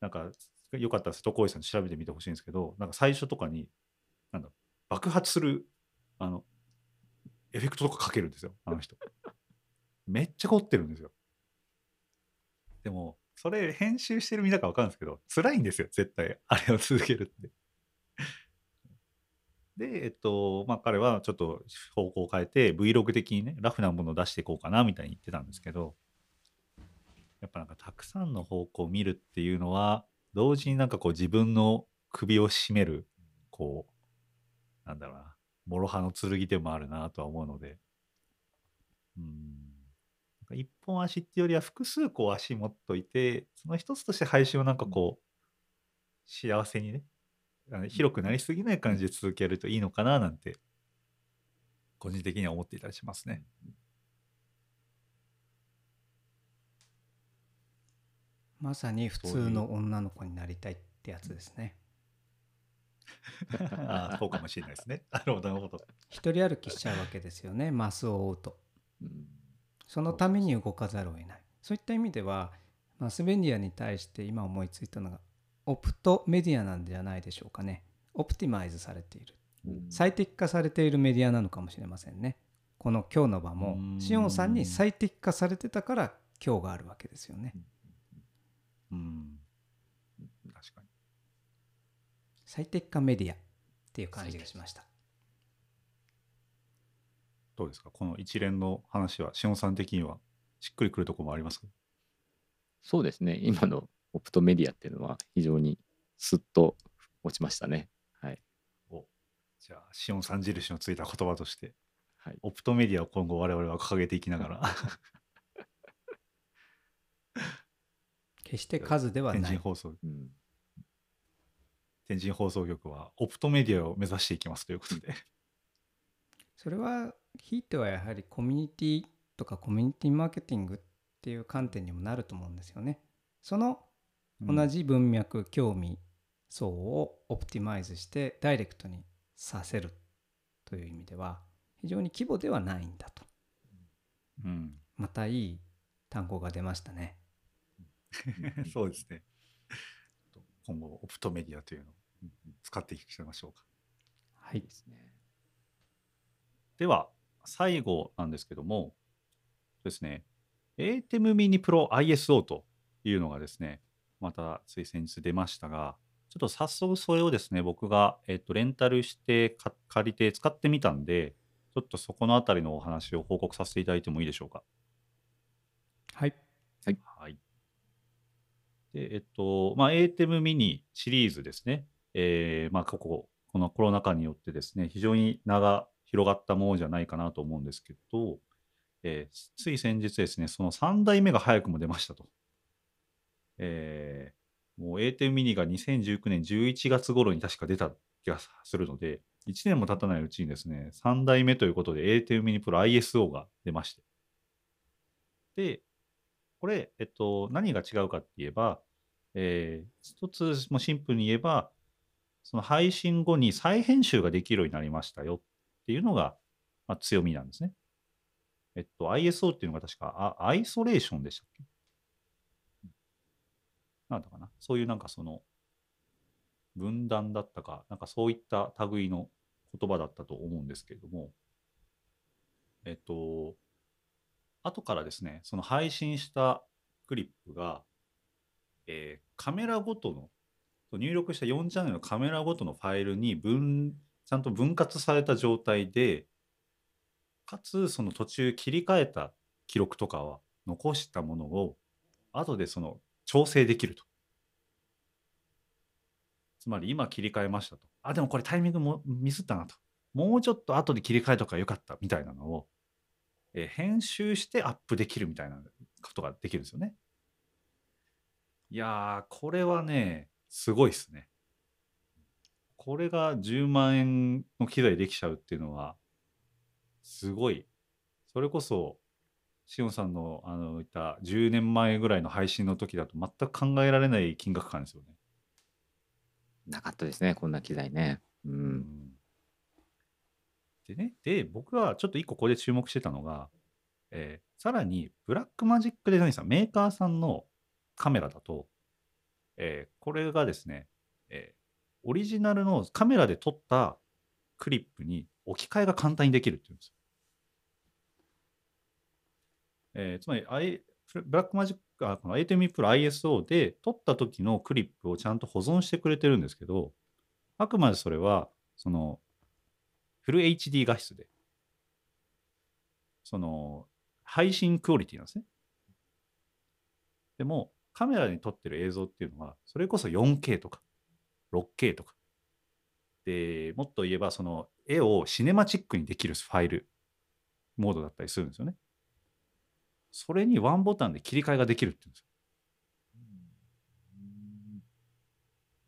なんかよかったら瀬戸康史さん調べてみてほしいんですけど、なんか最初とかに、なんだ爆発する、あの、エフェクトとかかけるんですよ、あの人。めっちゃ凝ってるんですよ。でも、それ編集してる身だから分かるんですけど、辛いんですよ、絶対。あれを続けるって。で、えっと、まあ彼はちょっと方向を変えて Vlog 的にね、ラフなものを出していこうかなみたいに言ってたんですけど、やっぱなんかたくさんの方向を見るっていうのは、同時になんかこう自分の首を絞める、こう、なんだろうな、諸刃の剣でもあるなとは思うので、うん。一本足っていうよりは複数こう足持っといて、その一つとして配信をなんかこう、幸せにね、広くなりすぎない感じで続けるといいのかななんて、個人的には思っていたりしますね。まさに普通の女の子になりたいってやつですね。ああ、そうかもしれないですね。なるほど、なるほど。一人歩きしちゃうわけですよね、マスを追うと。うんそのために動かざるを得ない。そういった意味では、マスメディアに対して今思いついたのが、オプトメディアなんじゃないでしょうかね。オプティマイズされている。うん最適化されているメディアなのかもしれませんね。この今日の場うもシオンさんに最適化されてたから今日があるわけですよね。うん。確かに。最適化メディアっていう感じがしました。どうですか？この一連の話は、しおんさん的にはしっくりくるところもありますか？そうですね。今のオプトメディアっていうのは非常にスッと落ちましたね。はい。おじゃあ、しおんさん印のついた言葉として、はい。オプトメディアを今後我々は掲げていきながら、決して数ではない。天神放送、うん、天神放送局はオプトメディアを目指していきますということで。それはひいてはやはりコミュニティとかコミュニティマーケティングっていう観点にもなると思うんですよね。その同じ文脈、興味層をオプティマイズしてダイレクトにさせるという意味では非常に規模ではないんだと。うん。またいい単語が出ましたね。そうですね。今後、オプトメディアというのを使っていきましょうか。はいで。すね。では、最後なんですけども、ですね、ATEM Mini Pro ISO というのがですね、またつい先日出ましたが、ちょっと早速それをですね、僕が、えっと、レンタルしてか借りて使ってみたんで、ちょっとそこのあたりのお話を報告させていただいてもいいでしょうか？はい。はい。で、えっと、まあ、ATEM mini シリーズですね。えーまあ、ここ、このコロナ禍によってですね、非常に名が広がったものじゃないかなと思うんですけど、えーつい先日ですね、その3代目が早くも出ましたと。えーもう ATEM mini が2019年11月頃に確か出た気がするので、1年も経たないうちにですね、3代目ということで ATEM mini Pro ISO が出まして。で、これ、えっと、何が違うかって言えば、えー一つもシンプルに言えば、その配信後に再編集ができるようになりましたよっていうのが、まあ、強みなんですね。えっと、ISO っていうのが確か、あアイソレーションでしたっけ？なんだかな、そういうなんかその、分断だったか、なんかそういった類の言葉だったと思うんですけれども、えっと、後からですね、その配信したクリップが、えーカメラごとの、入力した4チャンネルのカメラごとのファイルに分、ちゃんと分割された状態で、かつその途中切り替えた記録とかは残したものを、後でその調整できると。つまり今切り替えましたと。あ、でもこれタイミングもミスったなと。もうちょっと後で切り替えとかよかったみたいなのを、えー編集してアップできるみたいなことができるんですよね。いやー、これはね、すごいですね。これが10万円の機材できちゃうっていうのは、すごい。それこそ、しおんさんのあの言った10年前ぐらいの配信の時だと全く考えられない金額感ですよね。なかったですね、こんな機材ね。う。うんんでね、で、僕はちょっと一個ここで注目してたのが、えーさらに、ブラックマジックデザインさん、メーカーさんのカメラだと、えーこれがですね、えーオリジナルのカメラで撮ったクリップに置き換えが簡単にできるっていうんですよ。えーつまり、I- ブラックマジック、あこの ATEM Pro ISO で撮った時のクリップをちゃんと保存してくれてるんですけど、あくまでそれは、その、フル HD 画質で、その、配信クオリティなんですね。でも、カメラに撮ってる映像っていうのは、それこそ 4K とか、6K とか。で、もっと言えば、その、絵をシネマチックにできるファイルモードだったりするんですよね。それにワンボタンで切り替えができるっていうんですよ。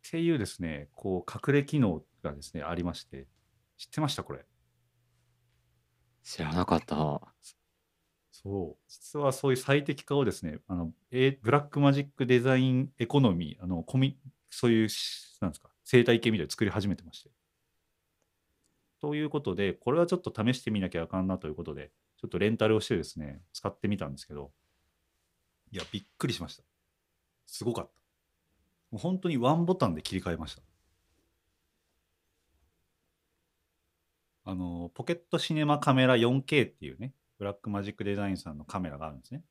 っていうですね、こう、隠れ機能がですね、ありまして、知ってました？これ。知らなかった。そう。実はそういう最適化をですね、あの、えブラックマジックデザインエコノミー、あの、コミ、そういうし、なんですか、生態系みたいに作り始めてまして。ということで、これはちょっと試してみなきゃあかんなということで、ちょっとレンタルをしてですね、使ってみたんですけど、いや、びっくりしました。すごかった。もう本当にワンボタンで切り替えました。あの、ポケットシネマカメラ 4K っていうね、ブラックマジックデザインさんのカメラがあるんですね。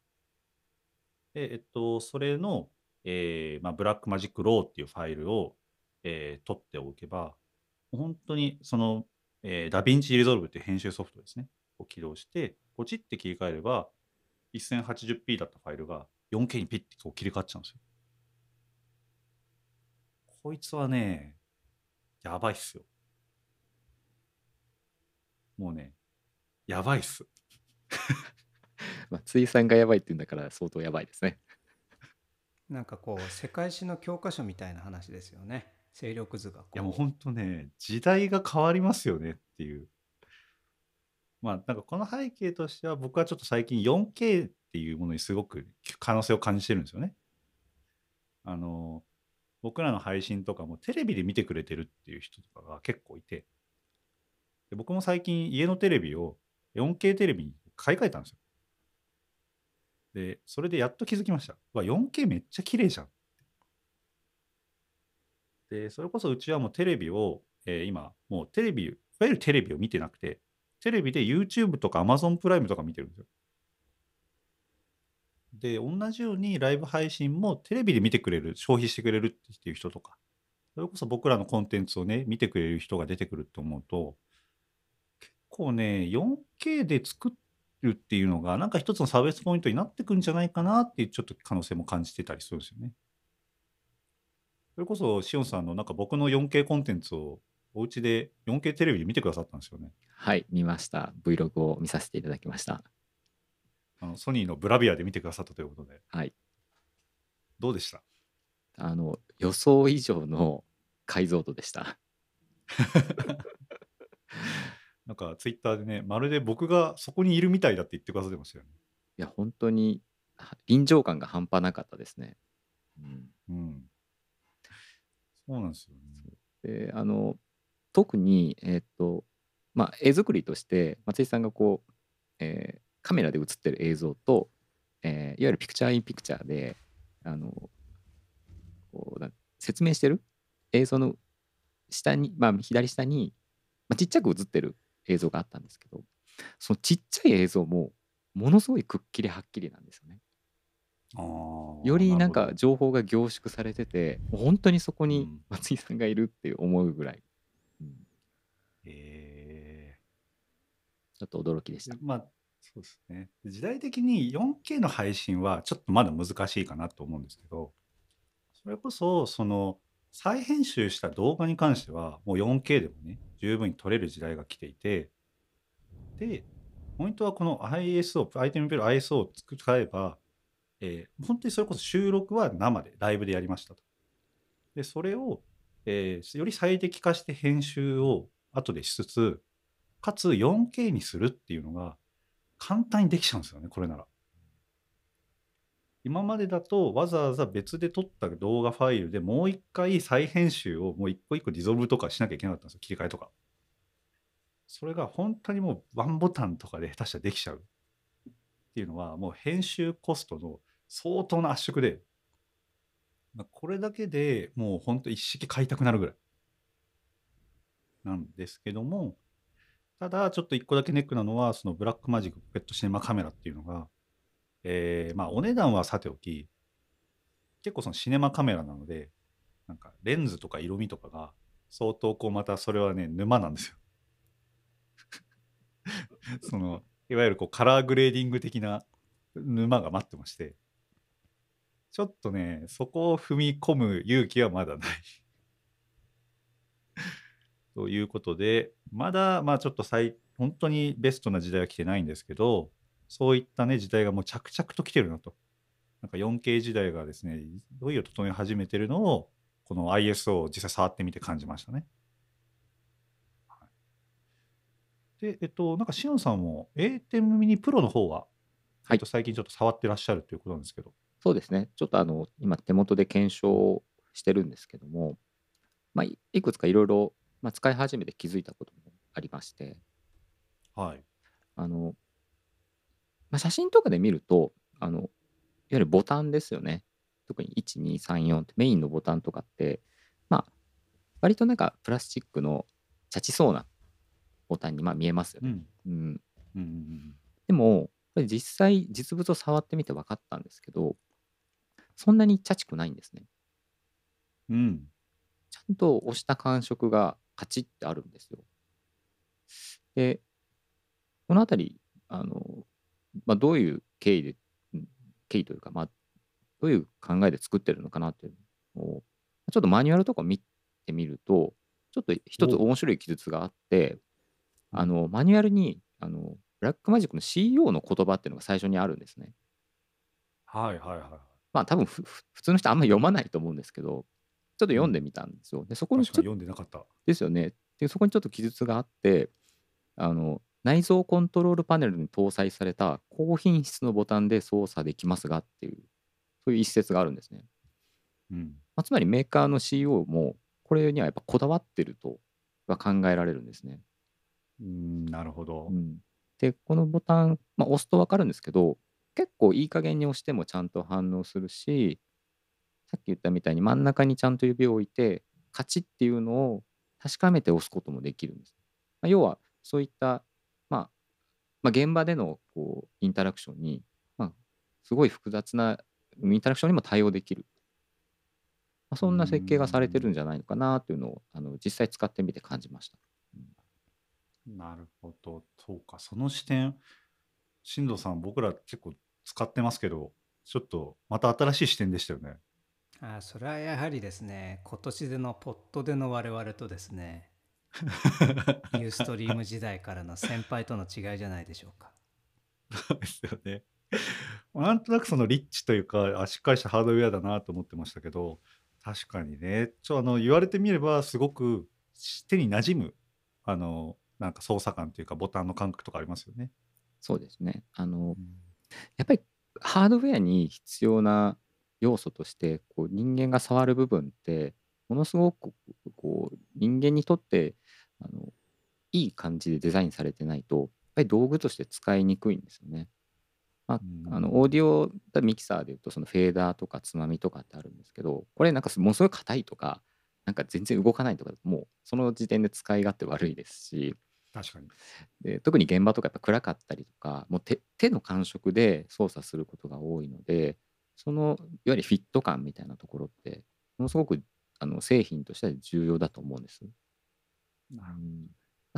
で、えっと、それの、えーまあ、ブラックマジック RAW っていうファイルを、えー取っておけば、本当にその、えー、ダヴィンチリゾルブっていう編集ソフトですね、を起動して、ポチって切り替えれば、1080p だったファイルが 4K にピッてこう切り替わっちゃうんですよ。こいつはね、やばいっすよ。もうね、やばいっす。まあ、ついさんがやばいって言うんだから相当やばいですね。なんかこう世界史の教科書みたいな話ですよね勢力図がいやもう本当ね、時代が変わりますよねっていう。まあなんかこの背景としては僕はちょっと最近 4K っていうものにすごく可能性を感じてるんですよね。あの、僕らの配信とかもテレビで見てくれてるっていう人とかが結構いて、で僕も最近家のテレビを 4K テレビに買い替えたんですよ。で、それでやっと気づきました。うわ、4K めっちゃ綺麗じゃん。で、それこそうちはもうテレビを、えー今、もうテレビ、いわゆるテレビを見てなくて、テレビで YouTube とか Amazon プライムとか見てるんですよ。で、同じようにライブ配信もテレビで見てくれる、消費してくれるっていう人とか、それこそ僕らのコンテンツをね、見てくれる人が出てくると思うと、結構ね、4K で作るっていうのが、なんか一つの差別ポイントになってくんじゃないかなっていうちょっと可能性も感じてたりするんですよね。それこそ、しおんさんのなんか僕の 4K コンテンツをお家で 4K テレビで見てくださったんですよね。はい、見ました。Vlog を見させていただきました。あのソニーのブラビアで見てくださったということで、はい。どうでした？あの、予想以上の解像度でした。なんかツイッターでね、まるで僕がそこにいるみたいだって言ってくださってましたよね。いや、本当には臨場感が半端なかったですね。うん、うん。そうなんですよね。で、あの、特に、えっと、まあ、絵作りとして、松井さんがこう、えーカメラで写ってる映像と、えーいわゆるピクチャーインピクチャーで、あの、こう説明してる映像の下に、まあ、左下に、まあ、ちっちゃく映ってる映像があったんですけどそのちっちゃい映像もものすごいくっきりはっきりなんですよね。よりなんか情報が凝縮されてて本当にそこにうん。松井さんがいるって思うぐらい、うん。えちょっと驚きでした。ー。まあそうですね。時代的に 4K の配信はちょっとまだ難しいかなと思うんですけどそれこそその再編集した動画に関してはもう 4K でもね十分に撮れる時代が来ていてでポイントはこの ISO 相手に見る ISO を使えば、えー本当にそれこそ収録は生でライブでやりましたと。でそれを、えーより最適化して編集を後でしつつかつ 4K にするっていうのが簡単にできちゃうんですよねこれなら。今までだとわざわざ別で撮った動画ファイルでもう一回再編集をもう一個一個リゾルブとかしなきゃいけなかったんですよ切り替えとか。それが本当にもうワンボタンとかで下手したらできちゃうっていうのはもう編集コストの相当な圧縮で。まあこれだけでもう本当一式買いたくなるぐらい。なんですけどもただちょっと一個だけネックなのはそのブラックマジックポケットシネマカメラっていうのがえーまあお値段はさておき結構そのシネマカメラなのでなんかレンズとか色味とかが相当こうまたそれはね沼なんですよ。そのいわゆるこうカラーグレーディング的な沼が待ってまして。ちょっとねそこを踏み込む勇気はまだない ということでまだまあちょっと最本当にベストな時代は来てないんですけどそういったね時代がもう着々と来てるなとなんか 4K 時代がですねいよいよ整い始めてるのをこの ISO を実際触ってみて感じましたね。はいで、えっと、なんか、しおんさんも A10 ミニプロの方は、はいえっと、最近ちょっと触ってらっしゃるということなんですけど。そうですね。ちょっとあの、今手元で検証してるんですけども、まあ、いいくつかいろいろ、まあ、使い始めて気づいたこともありまして、はい。あの、まあ、写真とかで見ると、あの、いわゆるボタンですよね。特に1、2、3、4ってメインのボタンとかって、まあ、割となんかプラスチックのチャチそうなボタンにまあ見えますよね。うん。うん、うんうんうんでも、これ実際実物を触ってみて分かったんですけど、そんなにチャチくないんですね。うん。うん。ちゃんと押した感触がカチッてあるんですよ。で、このあたり、あの、まあ、どういう経緯で、ん経緯というか、まあ、どういう考えで作ってるのかなっていうのを、ちょっとマニュアルとか見てみると、ちょっと一つお面白い記述があって、うんあの、マニュアルに、あの、ブラックマジックの CEO の言葉っていうのが最初にあるんですね。はいはいはい。まあ多分普通の人あんま読まないと思うんですけど、ちょっと読んでみたんですよ。で、そこにちょっと確かに読んでなかった。ですよね。で、そこにちょっと記述があって、あの、内蔵コントロールパネルに搭載された高品質のボタンで操作できますがっていう、そういう一節があるんですね。うん。まあ、つまりメーカーの CEO も、これにはやっぱこだわってるとは考えられるんですね。うん、なるほどう。ん、で、このボタン、まあ、押すと分かるんですけど、結構いい加減に押してもちゃんと反応するし、さっき言ったみたいに真ん中にちゃんと指を置いて、カチッっていうのを確かめて押すこともできるんです。まあ、要は、そういった、まあ、まあ、現場でのこうインタラクションに、ま、すごい複雑なインタラクションにも対応できる。ま、そんな設計がされてるんじゃないのかなというのをあの実際使ってみて感じました。なるほど。そうか。その視点、進藤さん、僕ら結構使ってますけど、ちょっとまた新しい視点でしたよね。あーそれはやはりですね今年でのポットでの我々とですね ユーストリーム時代からの先輩との違いじゃないでしょうかそうですよね。なんとなくそのリッチというか、あしっかりしたハードウェアだなと思ってましたけど、確かにね、ちょあの言われてみれば、すごく手に馴染む、あの、なんか操作感というか、ボタンの感覚とかありますよね。そうですね。あの、やっぱりハードウェアに必要な要素としてこう人間が触る部分ってものすごくこう人間にとってあのいい感じでデザインされてないとやっぱり道具として使いにくいんですよね。まあ、あのオーディオミキサーでいうとそのフェーダーとかつまみとかってあるんですけどこれなんかものすごい硬いとかなんか全然動かないとかもうその時点で使い勝手悪いですし確かに。で特に現場とかやっぱ暗かったりとかもう手手の感触で操作することが多いのでそのいわゆるフィット感みたいなところってものすごくあの製品としては重要だと思うんです。うん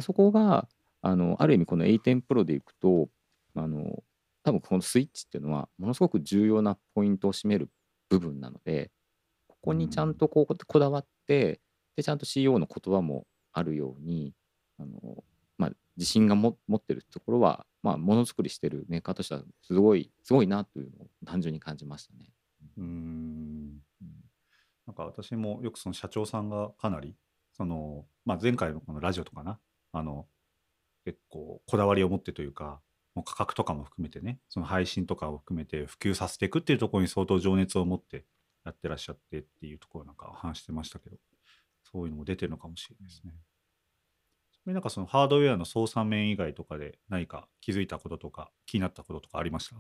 そこがあのある意味この A10 Pro でいくとあの多分このスイッチっていうのはものすごく重要なポイントを占める部分なのでここにちゃんとこうこだわってでちゃんと CEO の言葉もあるようにあの、まあ、自信が持ってるところは、まあ、ものづくりしてるメーカーとしてはすごいすごいなというのを単純に感じましたね。うんなんか私もよくその社長さんがかなりその、まあ、前回のこのラジオとかなあの結構こだわりを持ってというかもう価格とかも含めてねその配信とかを含めて普及させていくっていうところに相当情熱を持ってやってらっしゃってっていうところなんか話してましたけどそういうのも出てるのかもしれないですね。それなんかそのハードウェアの操作面以外とかで何か気づいたこととか気になったこととかありました？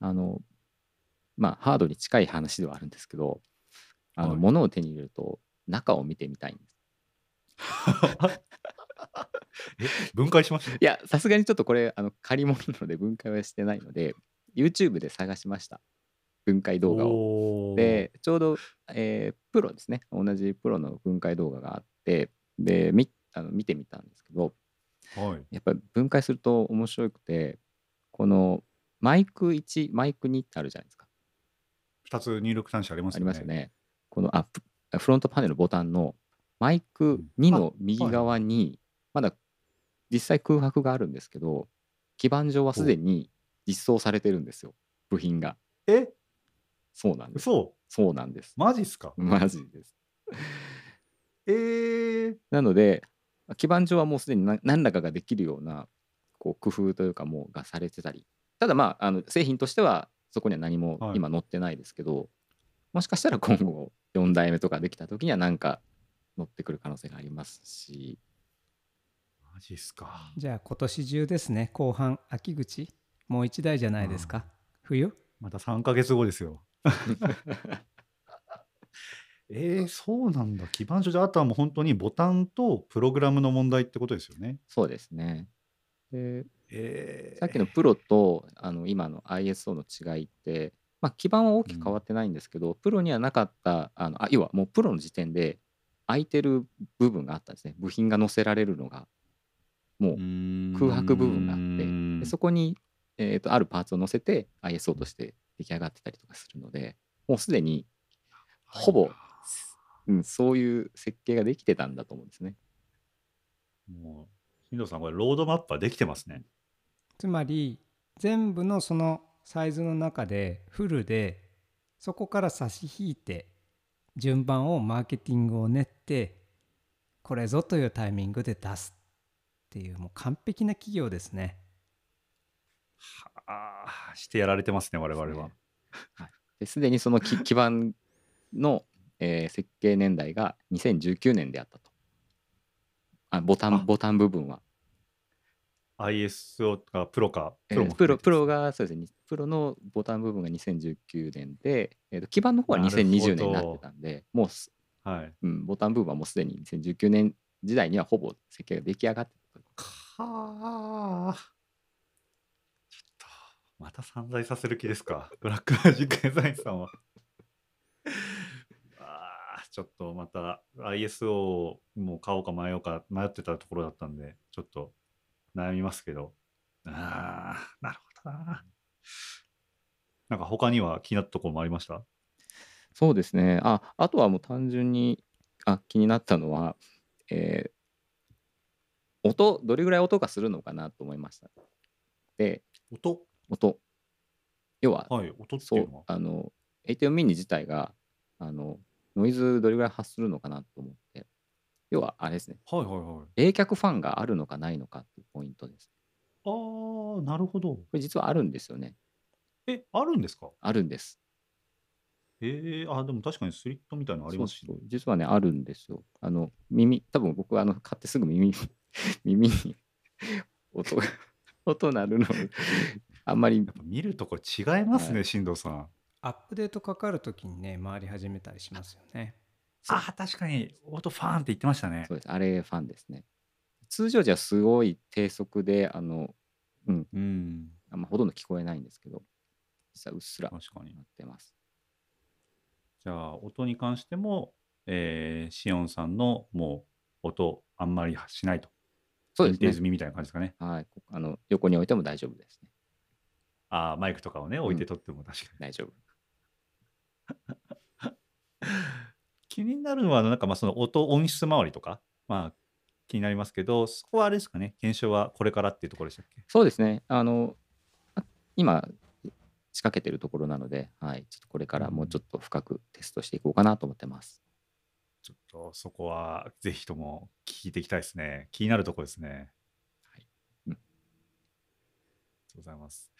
あのまあハードに近い話ではあるんですけどあの、はい。物を手に入れると中を見てみたいんです。え分解しました？いやさすがにちょっとこれあの借り物なので分解はしてないので YouTube で探しました。分解動画を。をでちょうど、えープロですね。同じプロの分解動画があってでみあの見てみたんですけどはい、やっぱり分解すると面白くてこのマイク1マイク2ってあるじゃないですか2つ入力端子ありますあよね。りますよね。このあプフロントパネルのボタンのマイク2の右側にまだ実際空白があるんですけど基板上はすでに実装されてるんですよ部品が。え？そうなんです。嘘そうなんです。マジっすか？マジです。えー、なので基板上はもうすでに何何らかができるようなこう工夫というかもうがされてたり。ただまああの製品としてはそこには何もはい。今載ってないですけど、もしかしたら今後4代目とかできた時には何か載ってくる可能性がありますし。マジっすか。じゃあ今年中ですね。後半秋口。もう1台じゃないですか、冬？また3ヶ月後ですよ。えー、そうなんだ。基盤上であとはもう本当にボタンとプログラムの問題ってことですよね。そうですね。でえー、さっきのプロとあの今の ISO の違いって、まあ、基盤は大きく変わってないんですけど、プロにはなかったあのあ要はもうプロの時点で空いてる部分があったんですね部品が載せられるのがもう空白部分があってでそこに、えー、とあるパーツを載せて ISO として出来上がってたりとかするのでもうすでに、ほぼうん、そういう設計ができてたんだと思うんですね。もう、新藤さん、これ、ロードマップはできてますね。つまり全部のそのサイズの中でフルでそこから差し引いて順番をマーケティングを練ってこれぞというタイミングで出すっていうもう完璧な企業ですね。ああ、してやられてますね、我々は。ですでにその基 基盤の、えー設計年代が2019年であったと。あボタあンボタン部分は。ISO かプロか、えプロもープロプロが。がそうですねプロのボタン部分が2019年で、えーと基盤の方はなるほど2020年になってたんでもうす、はい。うん、ボタン部分はもうすでに2019年時代にはほぼ設計が出来上がってたと。はあ。ちょっと、また散財させる気ですか、ブラックマジックデザインさんは。ちょっとまた ISO も買おうか迷おうか迷ってたところだったんで、ちょっと悩みますけど。ああ、なるほどな。なんか他には気になったところもありました？そうですねああとはもう単純にあ気になったのは、えー音どれぐらい音がするのかなと思いました。で音？音要ははい、音ってそいううのは？あの ATM ミニ自体があのノイズどれぐらい発するのかなと思って。要はあれですね。はいはいはい。冷却ファンがあるのかないのかっていうポイントです。ああ、なるほど。これ実はあるんですよね。え、あるんですか？あるんです。ええあ、でも確かにスリットみたいなのありますしね。実はねあるんですよ。あの耳多分僕はあの買ってすぐ耳 耳に音が音鳴るのあんまり。やっぱ見るとこ違いますね、はい。進藤さん。アップデートかかるときにね回り始めたりしますよねああ、確かに、オートファーンって言ってましたねそ。うです。あれファンですね。通常じゃすごい低速で、あの、うん、うん、あんまほとんど聞こえないんですけど、実はうっすらな確かに。ってます。じゃあ、音に関しても、えーシオンさんのもう音あんまりしないと。そうですね。ネズミみたいな感じですかね。はい。こあの横に置いても大丈夫ですね。ああ、マイクとかをね、置いて撮っても確かに。大丈夫。気になるのは、なんかまあその音、音質周りとか、まあ気になりますけど、そこはあれですかね、検証はこれからっていうところでしたっけ？そうですね。あの、あ今、仕掛けてるところなので、はい。ちょっとこれからもうちょっと深くテストしていこうかなと思ってます。ちょっとそこはぜひとも聞いていきたいですね。気になるところですね。はいうんありがとうございます。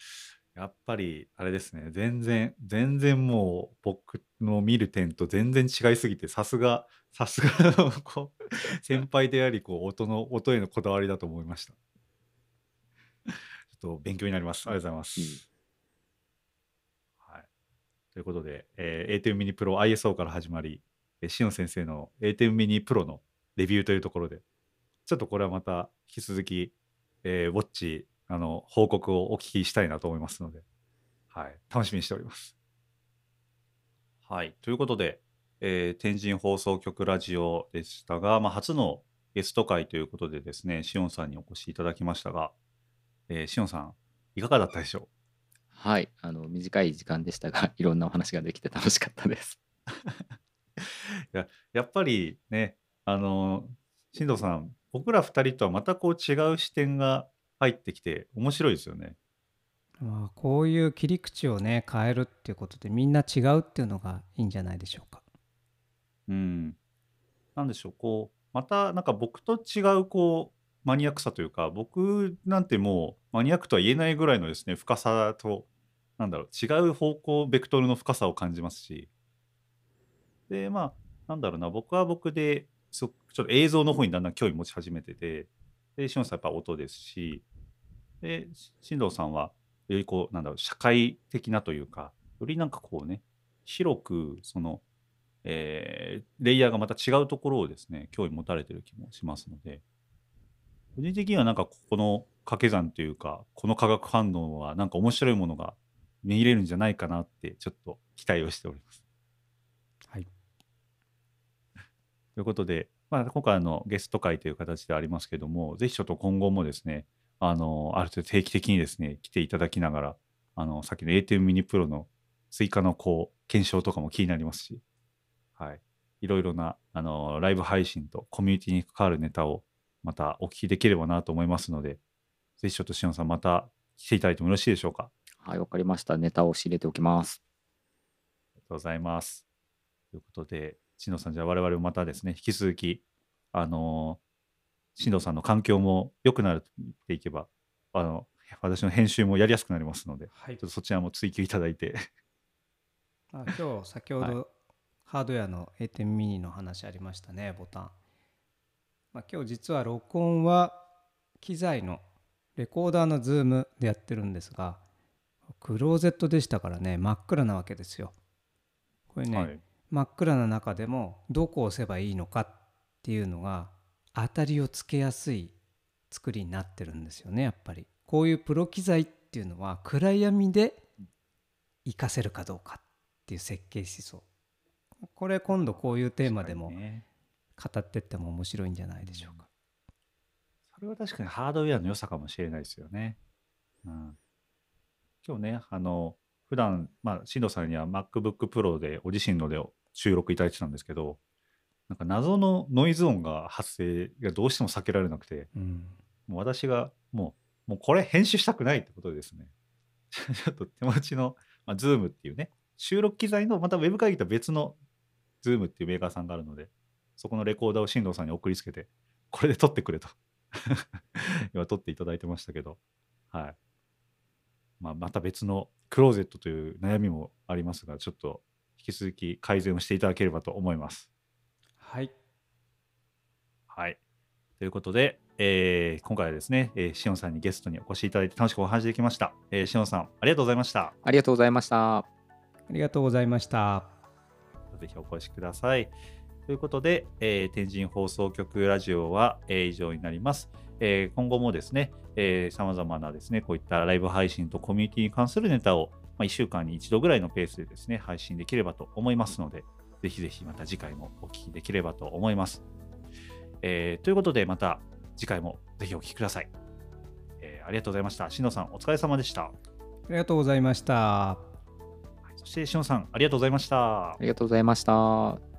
やっぱりあれですね、全然、全然もう僕の見る点と全然違いすぎて、さすが、さすがのこう先輩であり、こう音の、音へのこだわりだと思いました。ちょっと勉強になります。ありがとうございます。うんはい。ということで、えー、A10 ミニプロ ISO から始まり、えー、シオン先生の A10 ミニプロのレビューというところで、ちょっとこれはまた引き続き、えーウォッチ、あの、報告をお聞きしたいなと思いますので、はい。楽しみにしております。はい。ということで、えー天神放送局ラジオでしたが、まあ、初のゲスト会ということでですね、シオンさんにお越しいただきましたが、えーシオンさん、いかがだったでしょはい。あの、短い時間でしたが、いろんなお話ができて楽しかったです。うややっぱりね、あの、進藤さん、僕ら二人とはまたこう違う視点が入ってきて面白いですよね。まあこういう切り口をね変えるっていうことでみんな違うっていうのがいいんじゃないでしょうかうん。なんでしょう、こう、またなんか僕と違うこう、マニアックさというか、僕なんてもうマニアックとは言えないぐらいのですね、深さと、なんだろう、違う方向、ベクトルの深さを感じますし、で、まあ、なんだろうな、僕は僕で、そちょっと映像の方にだんだん興味持ち始めてて、で、しおんさんやっぱ音ですし、で、し進藤さんは、よりこう、なんだろう、社会的なというか、よりなんかこうね、広く、その、えーレイヤーがまた違うところをですね、興味持たれてる気もしますので、個人的にはなんかここの掛け算というか、この化学反応はなんか面白いものが見入れるんじゃないかなって、ちょっと期待をしております。はいということで、まあ、今回あのゲスト会という形でありますけども、ぜひちょっと今後もですね、あの、ある程度定期的にですね、来ていただきながら、あの、さっきの A10 ミニプロの追加のこう、検証とかも気になりますし、はい。いろいろな、あの、ライブ配信とコミュニティに関わるネタをまたお聞きできればなと思いますので、ぜひちょっとしおんさんまた来ていただいてもよろしいでしょうか？はい、わかりました。ネタを仕入れておきます。ありがとうございます。ということで、しのさん、じゃあ我々もまたですね、引き続き、あのー、しんどさんの環境も良くなっていけば、あの、私の編集もやりやすくなりますので、はい。ちょっとそちらも追求いただいて、あ今日先ほど、はい。ハードウェアの A10 ミニの話ありましたねボタン、まあ、今日実は録音は機材のレコーダーのズームでやってるんですがクローゼットでしたからね真っ暗なわけですよ。これね、はい。真っ暗な中でもどこを押せばいいのかっていうのが当たりをつけやすい作りになってるんですよねやっぱり。こういうプロ機材っていうのは暗闇で活かせるかどうかっていう設計思想。これ今度こういうテーマでも語ってっても面白いんじゃないでしょうか。それは確かにハードウェアの良さかもしれないですよね。うん、今日ね、あの、普段、まあ、進藤さんには MacBook Pro でお自身ので収録いただいてたんですけど、なんか謎のノイズ音が発生がどうしても避けられなくて、うんもう私がもう、もうこれ編集したくないってことでですね、ちょっと手持ちの、まあ、Zoom っていうね、収録機材のまたウェブ会議とは別の Zoom っていうメーカーさんがあるので、そこのレコーダーを進藤さんに送りつけて、これで撮ってくれと。今撮っていただいてましたけど、はい。まあ、また別のクローゼットという悩みもありますが、ちょっと引き続き改善をしていただければと思います。はいはい。ということで、えー今回はですね、えー、しおんさんにゲストにお越しいただいて楽しくお話できました。えー、しおんさん、ありがとうございました。ありがとうございました。ありがとうございました。ぜひお越しください。ということで、えー天神放送局ラジオは、えー以上になります。えー今後もですね、さまざまなですね、こういったライブ配信とコミュニティに関するネタを、まあ、1週間に1度ぐらいのペースでですね、配信できればと思いますので、ぜひぜひまた次回もお聞きできればと思います。えーということで、また次回もぜひお聞きください。えーありがとうございました。しのさん、お疲れ様でした。ありがとうございました。そして、しのさん、ありがとうございましたあ。りがとうございました。